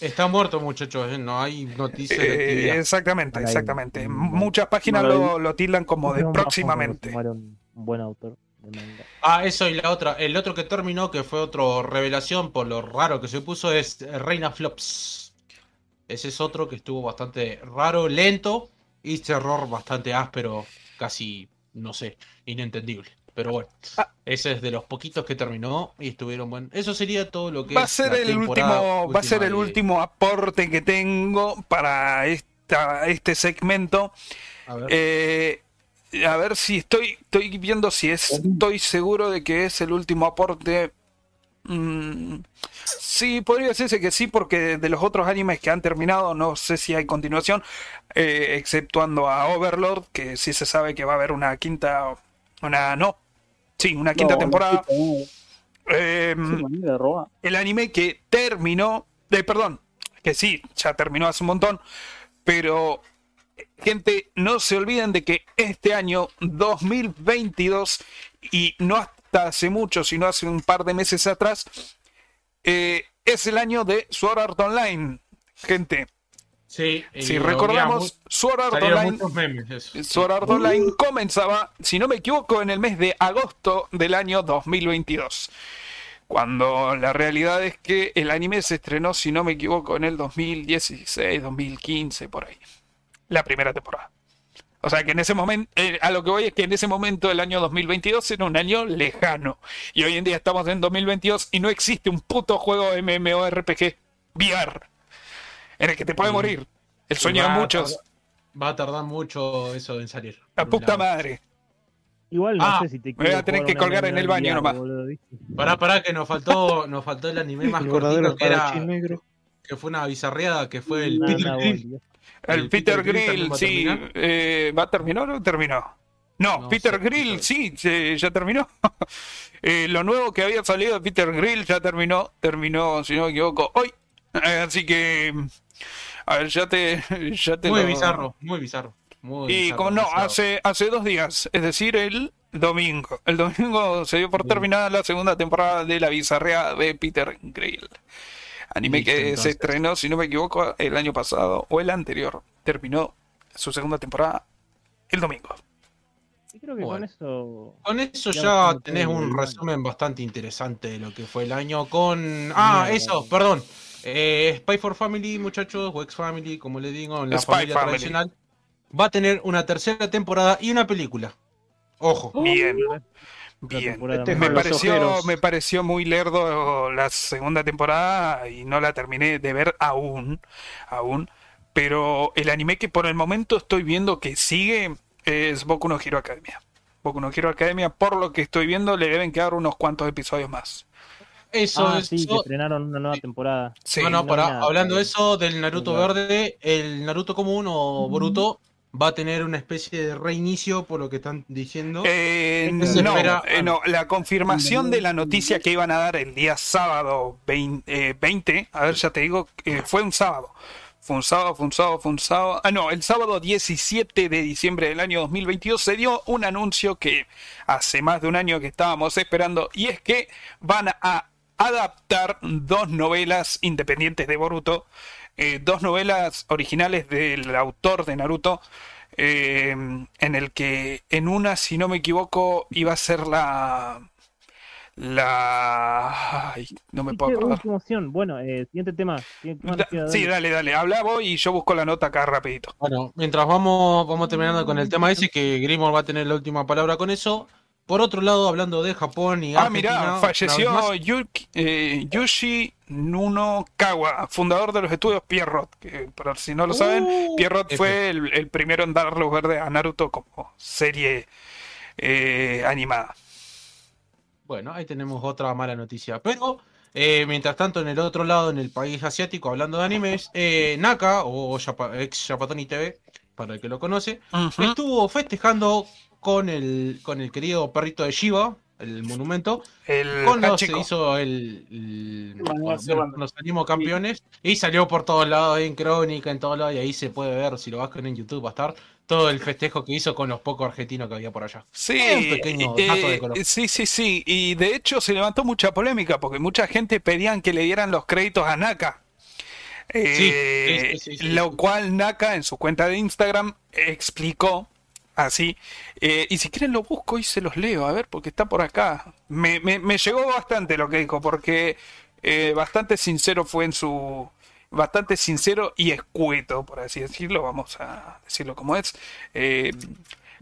Está muerto, muchachos. eh, No hay noticias de Eh, exactamente, Ahí, exactamente. mm, Muchas páginas lo, lo tildan como de próximamente. Un, buen autor de. Ah, eso y la otra. El otro que terminó, que fue otro revelación por lo raro que se puso, es Reina Flops. Ese es otro que estuvo bastante raro, lento y terror bastante áspero, casi, no sé, inentendible. Pero bueno, Ah. ese es de los poquitos que terminó y estuvieron buenos. Eso sería todo lo que va a ser el último va a ser el último aporte que tengo para esta este segmento A ver. Eh, a ver si estoy estoy viendo si es estoy seguro de que es el último aporte Mm, sí podría decirse que sí porque de los otros animes que han terminado no sé si hay continuación eh, exceptuando a Overlord que sí se sabe que va a haber una quinta una no sí una quinta No, temporada Eh, robar. el anime que terminó, eh, perdón, que sí, ya terminó hace un montón, pero gente, no se olviden de que este año 2022, y no hasta hace mucho, sino hace un par de meses atrás, eh, es el año de Sword Art Online. Gente, Sí, si recordamos, Sword Art Online memes. Sword Art Online comenzaba, si no me equivoco, en el mes de agosto del año 2022. Cuando la realidad es que el anime se estrenó, si no me equivoco, en el 2016, 2015, por ahí. La primera temporada. O sea que en ese momento, eh, a lo que voy es que en ese momento, el año 2022, era un año lejano. Y hoy en día estamos en 2022 y no existe un puto juego MMORPG VR en el que te puede morir. El sueño de muchos. tardar- Va a tardar mucho eso en salir. La puta madre. Igual no Ah, sé si te me voy a tener que colgar en el baño nomás. Pará, pará, que nos faltó, nos faltó el anime más cortito que era. negro. Que fue una bizarreada, que fue el Nada, Peter Grill. El, El Peter, Peter Grill va sí. eh, ¿Va a terminar o terminó? No, No Peter sé, Grill, sí, se- ya terminó. Eh, lo nuevo que había salido de Peter Grill ya terminó, terminó, si no me equivoco, hoy. Eh, así que, a ver, ya te, ya te Muy lo- bizarro, muy bizarro. Muy Y bizarro, como no, hace, hace dos días, es decir, el domingo. El domingo se dio por terminada la segunda temporada de la bizarrea de Peter Grill. Anime Listo, que se entonces. estrenó, si no me equivoco, el año pasado o el anterior. Terminó su segunda temporada el domingo. Y creo que Bueno. con eso. Con eso Ya tenés un resumen bastante interesante de lo que fue el año con... Ah, eso, perdón. Eh, Spy for Family, muchachos, o X Family, como le digo, en la Spy familia Family. tradicional. Va a tener una tercera temporada y una película. Ojo. Bien, La bien. temporada Este Me pareció, me pareció muy lerdo la segunda temporada y no la terminé de ver aún, aún. Pero el anime que por el momento estoy viendo que sigue es Boku no Hero Academia. Boku no Hero Academia, por lo que estoy viendo, le deben quedar unos cuantos episodios más. Eso Ah, es... sí, que estrenaron una nueva temporada. Sí, no, no, no para, vi nada, hablando de eso, del Naruto Claro. verde, el Naruto común o Boruto va a tener una especie de reinicio, por lo que están diciendo. Eh, no, espera- eh, no, la confirmación de la noticia que iban a dar el día sábado 20, eh, 20, a ver, ya te digo, eh, fue un sábado. Fue un sábado, fue un sábado, fue un sábado. Ah, no, el sábado 17 de diciembre del año 2022 se dio un anuncio que hace más de un año que estábamos esperando y es que van a adaptar dos novelas independientes de Boruto, eh, dos novelas originales del autor de Naruto, eh, en el que en una, si no me equivoco, iba a ser la... La... Ay, no me puedo acordar. Bueno, eh, siguiente tema. Sí, dale, dale, habla vos y yo busco la nota acá rapidito. Bueno, mientras vamos, vamos terminando con el tema ese, que Grimor va a tener la última palabra con eso. Por otro lado, hablando de Japón y Ah, vez falleció más, Yuki- eh, Yushi Nuno Kawa, fundador de los estudios Pierrot. Que, por si no lo saben, Uh, Pierrot fue el, el primero en dar luz verde a Naruto como serie eh, animada. Bueno, ahí tenemos otra mala noticia. Pero, eh, mientras tanto, en el otro lado, en el país asiático, hablando de animes, eh, Naka, o Japa- ex Japatoni TV, para el que lo conoce, estuvo festejando con el, con el querido perrito de Shiva, el monumento, El cuando se hizo el, el- Bueno, cuando salimos campeones y salió por todos lados en crónica en todos lados y ahí se puede ver si lo vas en YouTube va a estar todo el festejo que hizo con los pocos argentinos que había por allá Sí, Un pequeño eh, de color. sí, sí, sí. Y de hecho se levantó mucha polémica porque mucha gente pedían que le dieran los créditos a Naka. Eh, sí, sí, sí, sí, lo sí. cual Naka en su cuenta de Instagram explicó así. eh, y si quieren lo busco y se los leo, a ver, porque está por acá. Me, me- llegó bastante lo que dijo, porque eh, bastante sincero fue en su... Bastante sincero y escueto, por así decirlo, vamos a decirlo como es. Eh,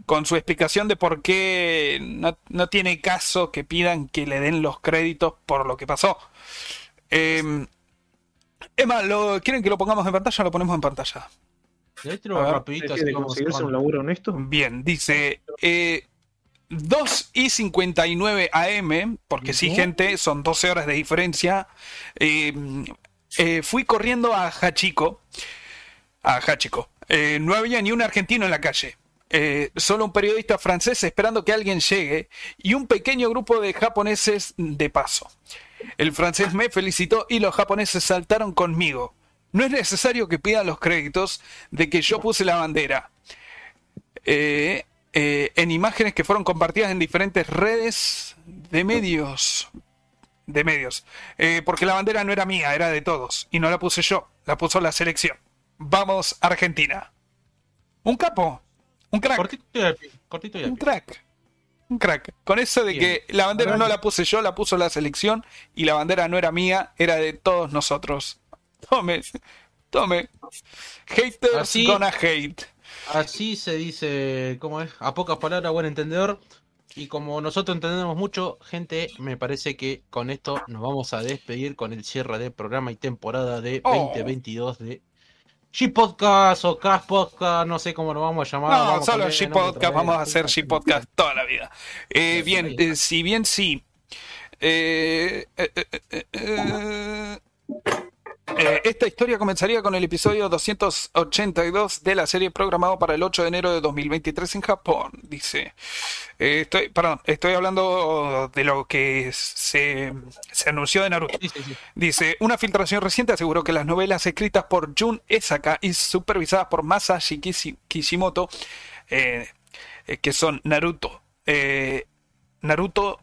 con su explicación de por qué no, no tiene caso que pidan que le den los créditos por lo que pasó. Eh, Emma, ¿lo, ¿quieren que lo pongamos en pantalla? Lo ponemos en pantalla. Déjalo A ver, rapidito ¿Es así conseguirse un laburo honesto? Bien, dice eh, 2 y 59 AM, porque sí, gente, son 12 horas de diferencia. Eh, eh, fui corriendo a Hachiko. A Hachiko. Eh, no había ni un argentino en la calle. Eh, solo un periodista francés esperando que alguien llegue y un pequeño grupo de japoneses de paso. El francés me felicitó y los japoneses saltaron conmigo. No es necesario que pidan los créditos de que yo puse la bandera. Eh, eh, en imágenes que fueron compartidas en diferentes redes de medios. De medios. Eh, porque la bandera no era mía, era de todos. Y no la puse yo, la puso la selección. Vamos, Argentina. Un capo. Un crack. Cortito y al pie, cortito y al Un crack. Un crack. Con eso de Bien. que la bandera no la puse yo, la puso la selección. Y la bandera no era mía, era de todos nosotros. Tome. Tome. Haters Así- gonna hate. Así se dice, ¿cómo es? A pocas palabras, buen entendedor. Y como nosotros entendemos mucho, gente, me parece que con esto nos vamos a despedir con el cierre de programa y temporada de Oh. 2022 de G-Podcast o Cast Podcast, no sé cómo lo vamos a llamar. No, vamos solo G-Podcast, vamos a hacer G-Podcast toda la vida. Eh, bien, eh, si bien sí. eh, eh, esta historia comenzaría con el episodio 282 de la serie programado para el 8 de enero de 2023 en Japón. Dice, eh, estoy, perdón, estoy hablando de lo que se, se anunció de Naruto. Sí, sí, sí. Dice, una filtración reciente aseguró que las novelas escritas por Jun Esaka y supervisadas por Masashi Kishi- Kishimoto, eh, que son Naruto, Naruto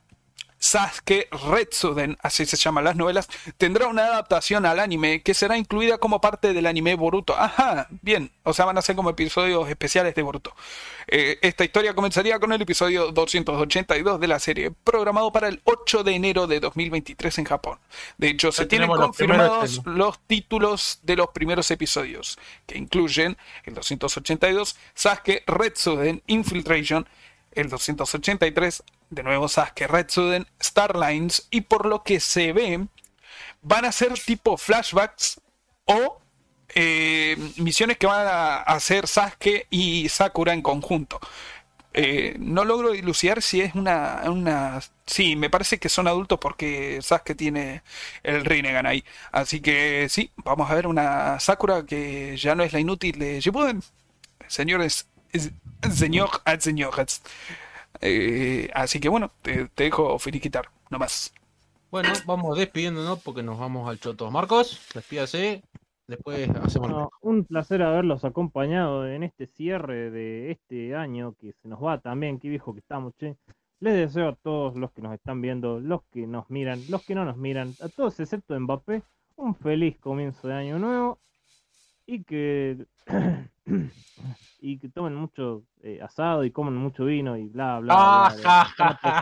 Sasuke Retsuden, así se llaman las novelas, tendrá una adaptación al anime que será incluida como parte del anime Boruto. Ajá, bien, o sea, van a ser como episodios especiales de Boruto. Eh, esta historia comenzaría con el episodio 282 de la serie, programado para el 8 de enero de 2023 en Japón. De hecho, se tienen los confirmados estrenos. los títulos de los primeros episodios, que incluyen el 282, Sasuke Retsuden Infiltration, el 283, de nuevo Sasuke Retsuden Starlines, y por lo que se ve, van a ser tipo flashbacks o eh, misiones que van a hacer Sasuke y Sakura en conjunto. Eh, no logro dilucidar si es una, una... Sí, me parece que son adultos porque Sasuke tiene el Rinnegan ahí. Así que sí, vamos a ver una Sakura que ya no es la inútil de Shippuden. Señores, es- señor, ah, señores. Eh, así que bueno, te, te dejo finiquitar, nomás. Bueno, vamos despidiéndonos porque nos vamos al choto. Marcos, despídase. Después hacemos lo No, un placer haberlos acompañado en este cierre de este año que se nos va también, qué viejo que estamos, che. Les deseo a todos los que nos están viendo, los que nos miran, los que no nos miran, a todos excepto Mbappé, un feliz comienzo de año nuevo y que y que tomen mucho eh, asado y coman mucho vino y bla bla. Ah,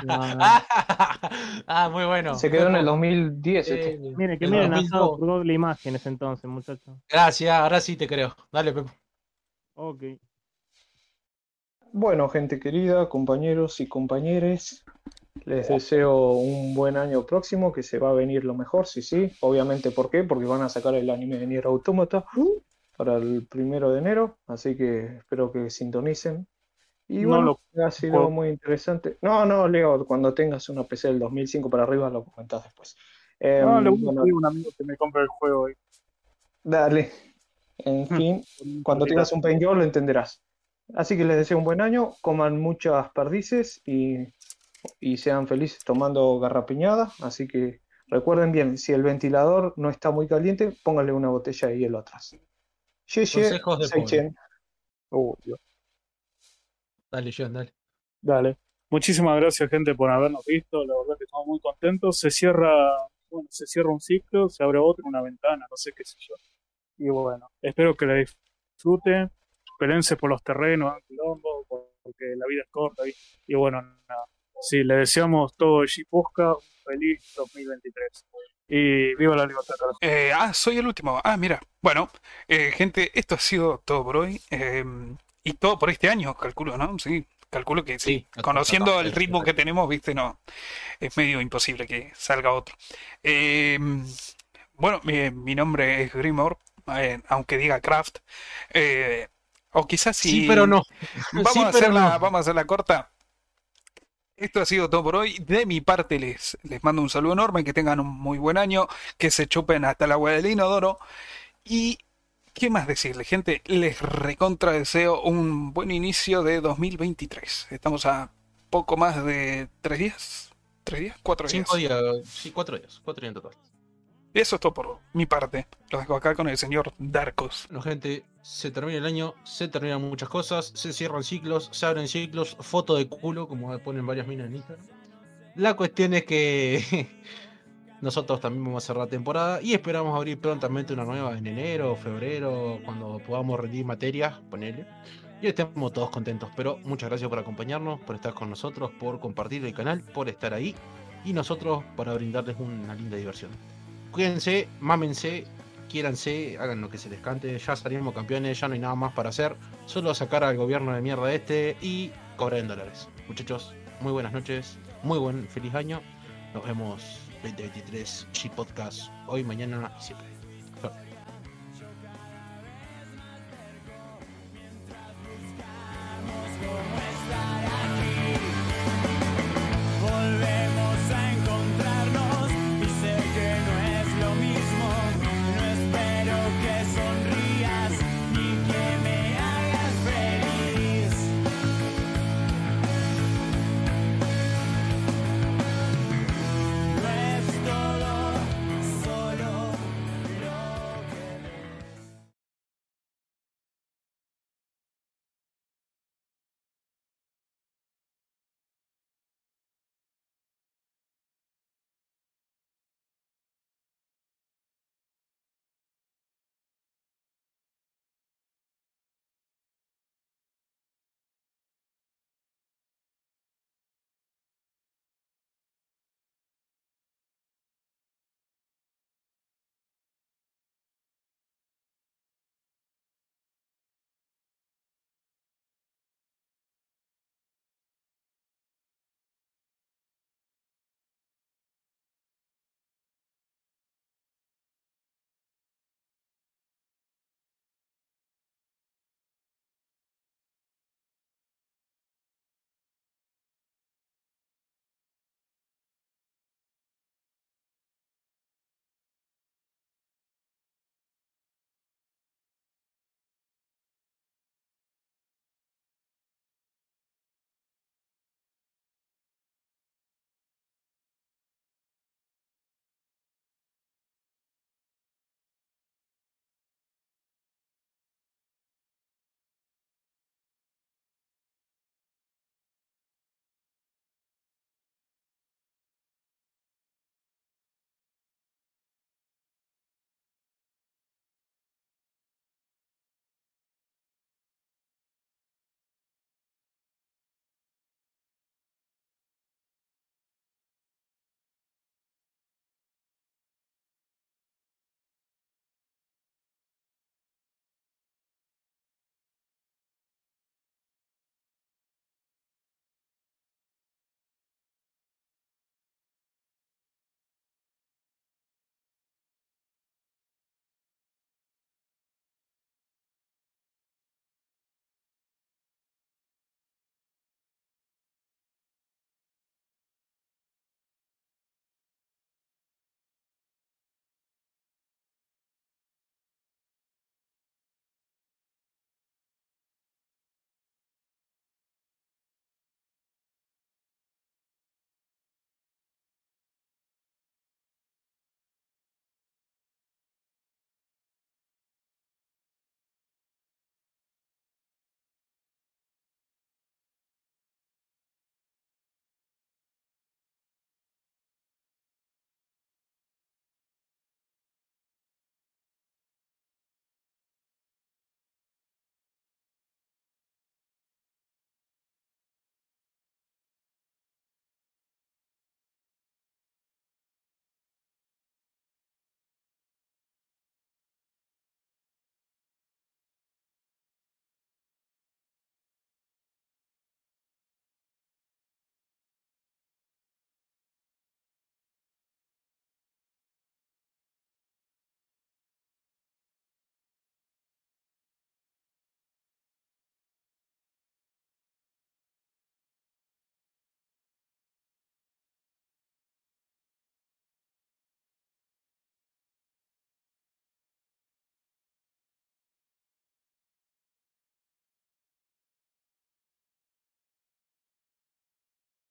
bla. Ah, muy bueno. Se quedó en el 2010 este. Eh, Miren, que el miren 2002. asado por Google Imágenes entonces, muchachos. Gracias, ahora sí te creo. Dale, Pepo. Ok. Bueno, gente querida, compañeros y compañeres, les deseo un buen año próximo, que se va a venir lo mejor, sí, sí. Obviamente, ¿por qué? Porque van a sacar el anime de Nier Automata para el primero de enero, así que espero que sintonicen. Y No bueno, lo ha sido puedo. muy interesante. No, no, Leo, cuando tengas una PC del 2005 para arriba lo comentás después. Em, No, le voy bueno, pedir a un amigo que me compre el juego hoy. dale. En fin, cuando tengas un paintball lo entenderás. Así que les deseo un buen año, coman muchas perdices y, y sean felices tomando garrapiñada. Así que recuerden bien, si el ventilador no está muy caliente, pónganle una botella de hielo atrás. Consejos de pobre. Uh. Dale, John, dale. Dale. Muchísimas gracias, gente, por habernos visto. La verdad que estamos muy contentos. Se cierra, bueno, se cierra un ciclo, se abre otro, una ventana, no sé qué sé yo. Y bueno, espero que la disfruten. Pelense por los terrenos, quilombo, porque la vida es corta. Y, y bueno, nada. Sí, le deseamos todo el un feliz 2023. Y viva la libertad. Eh, ah, soy el último. Ah, mira. Bueno, eh, gente, esto ha sido todo por hoy. eh, y todo por este año, calculo, ¿no? Sí, calculo que sí. Sí, Conociendo el ritmo que tenemos, viste, no. Es medio imposible que salga otro. Eh, bueno, mi, mi nombre es Grimor, eh, aunque diga Craft. eh, o quizás si. Sí, pero no. Vamos, Sí, a pero hacerla, no. vamos a hacerla corta. Esto ha sido todo por hoy. De mi parte les, les mando un saludo enorme, que tengan un muy buen año, que se chupen hasta el agua del inodoro. Y, ¿qué más decirle, gente? Les recontra deseo un buen inicio de 2023. Estamos a poco más de tres días. ¿Tres días? ¿Cuatro días? Cinco días, sí, cuatro días. Cuatro días en total. Eso es todo por mi parte. Lo dejo acá con el señor Darkos. Bueno, gente, se termina el año, se terminan muchas cosas, se cierran ciclos, se abren ciclos, foto de culo, como ponen varias minas en Instagram. La cuestión es que nosotros también vamos a cerrar temporada y esperamos abrir prontamente una nueva en enero, febrero, cuando podamos rendir materias, ponele. Y estemos todos contentos. Pero muchas gracias por acompañarnos, por estar con nosotros, por compartir el canal, por estar ahí. Y nosotros para brindarles una linda diversión. Cuídense, mámense, quiéranse, hagan lo que se les cante. Ya salimos campeones, ya no hay nada más para hacer. Solo sacar al gobierno de mierda este y cobrar en dólares. Muchachos, muy buenas noches, muy buen feliz año. Nos vemos 2023 G Podcast hoy, mañana y siempre.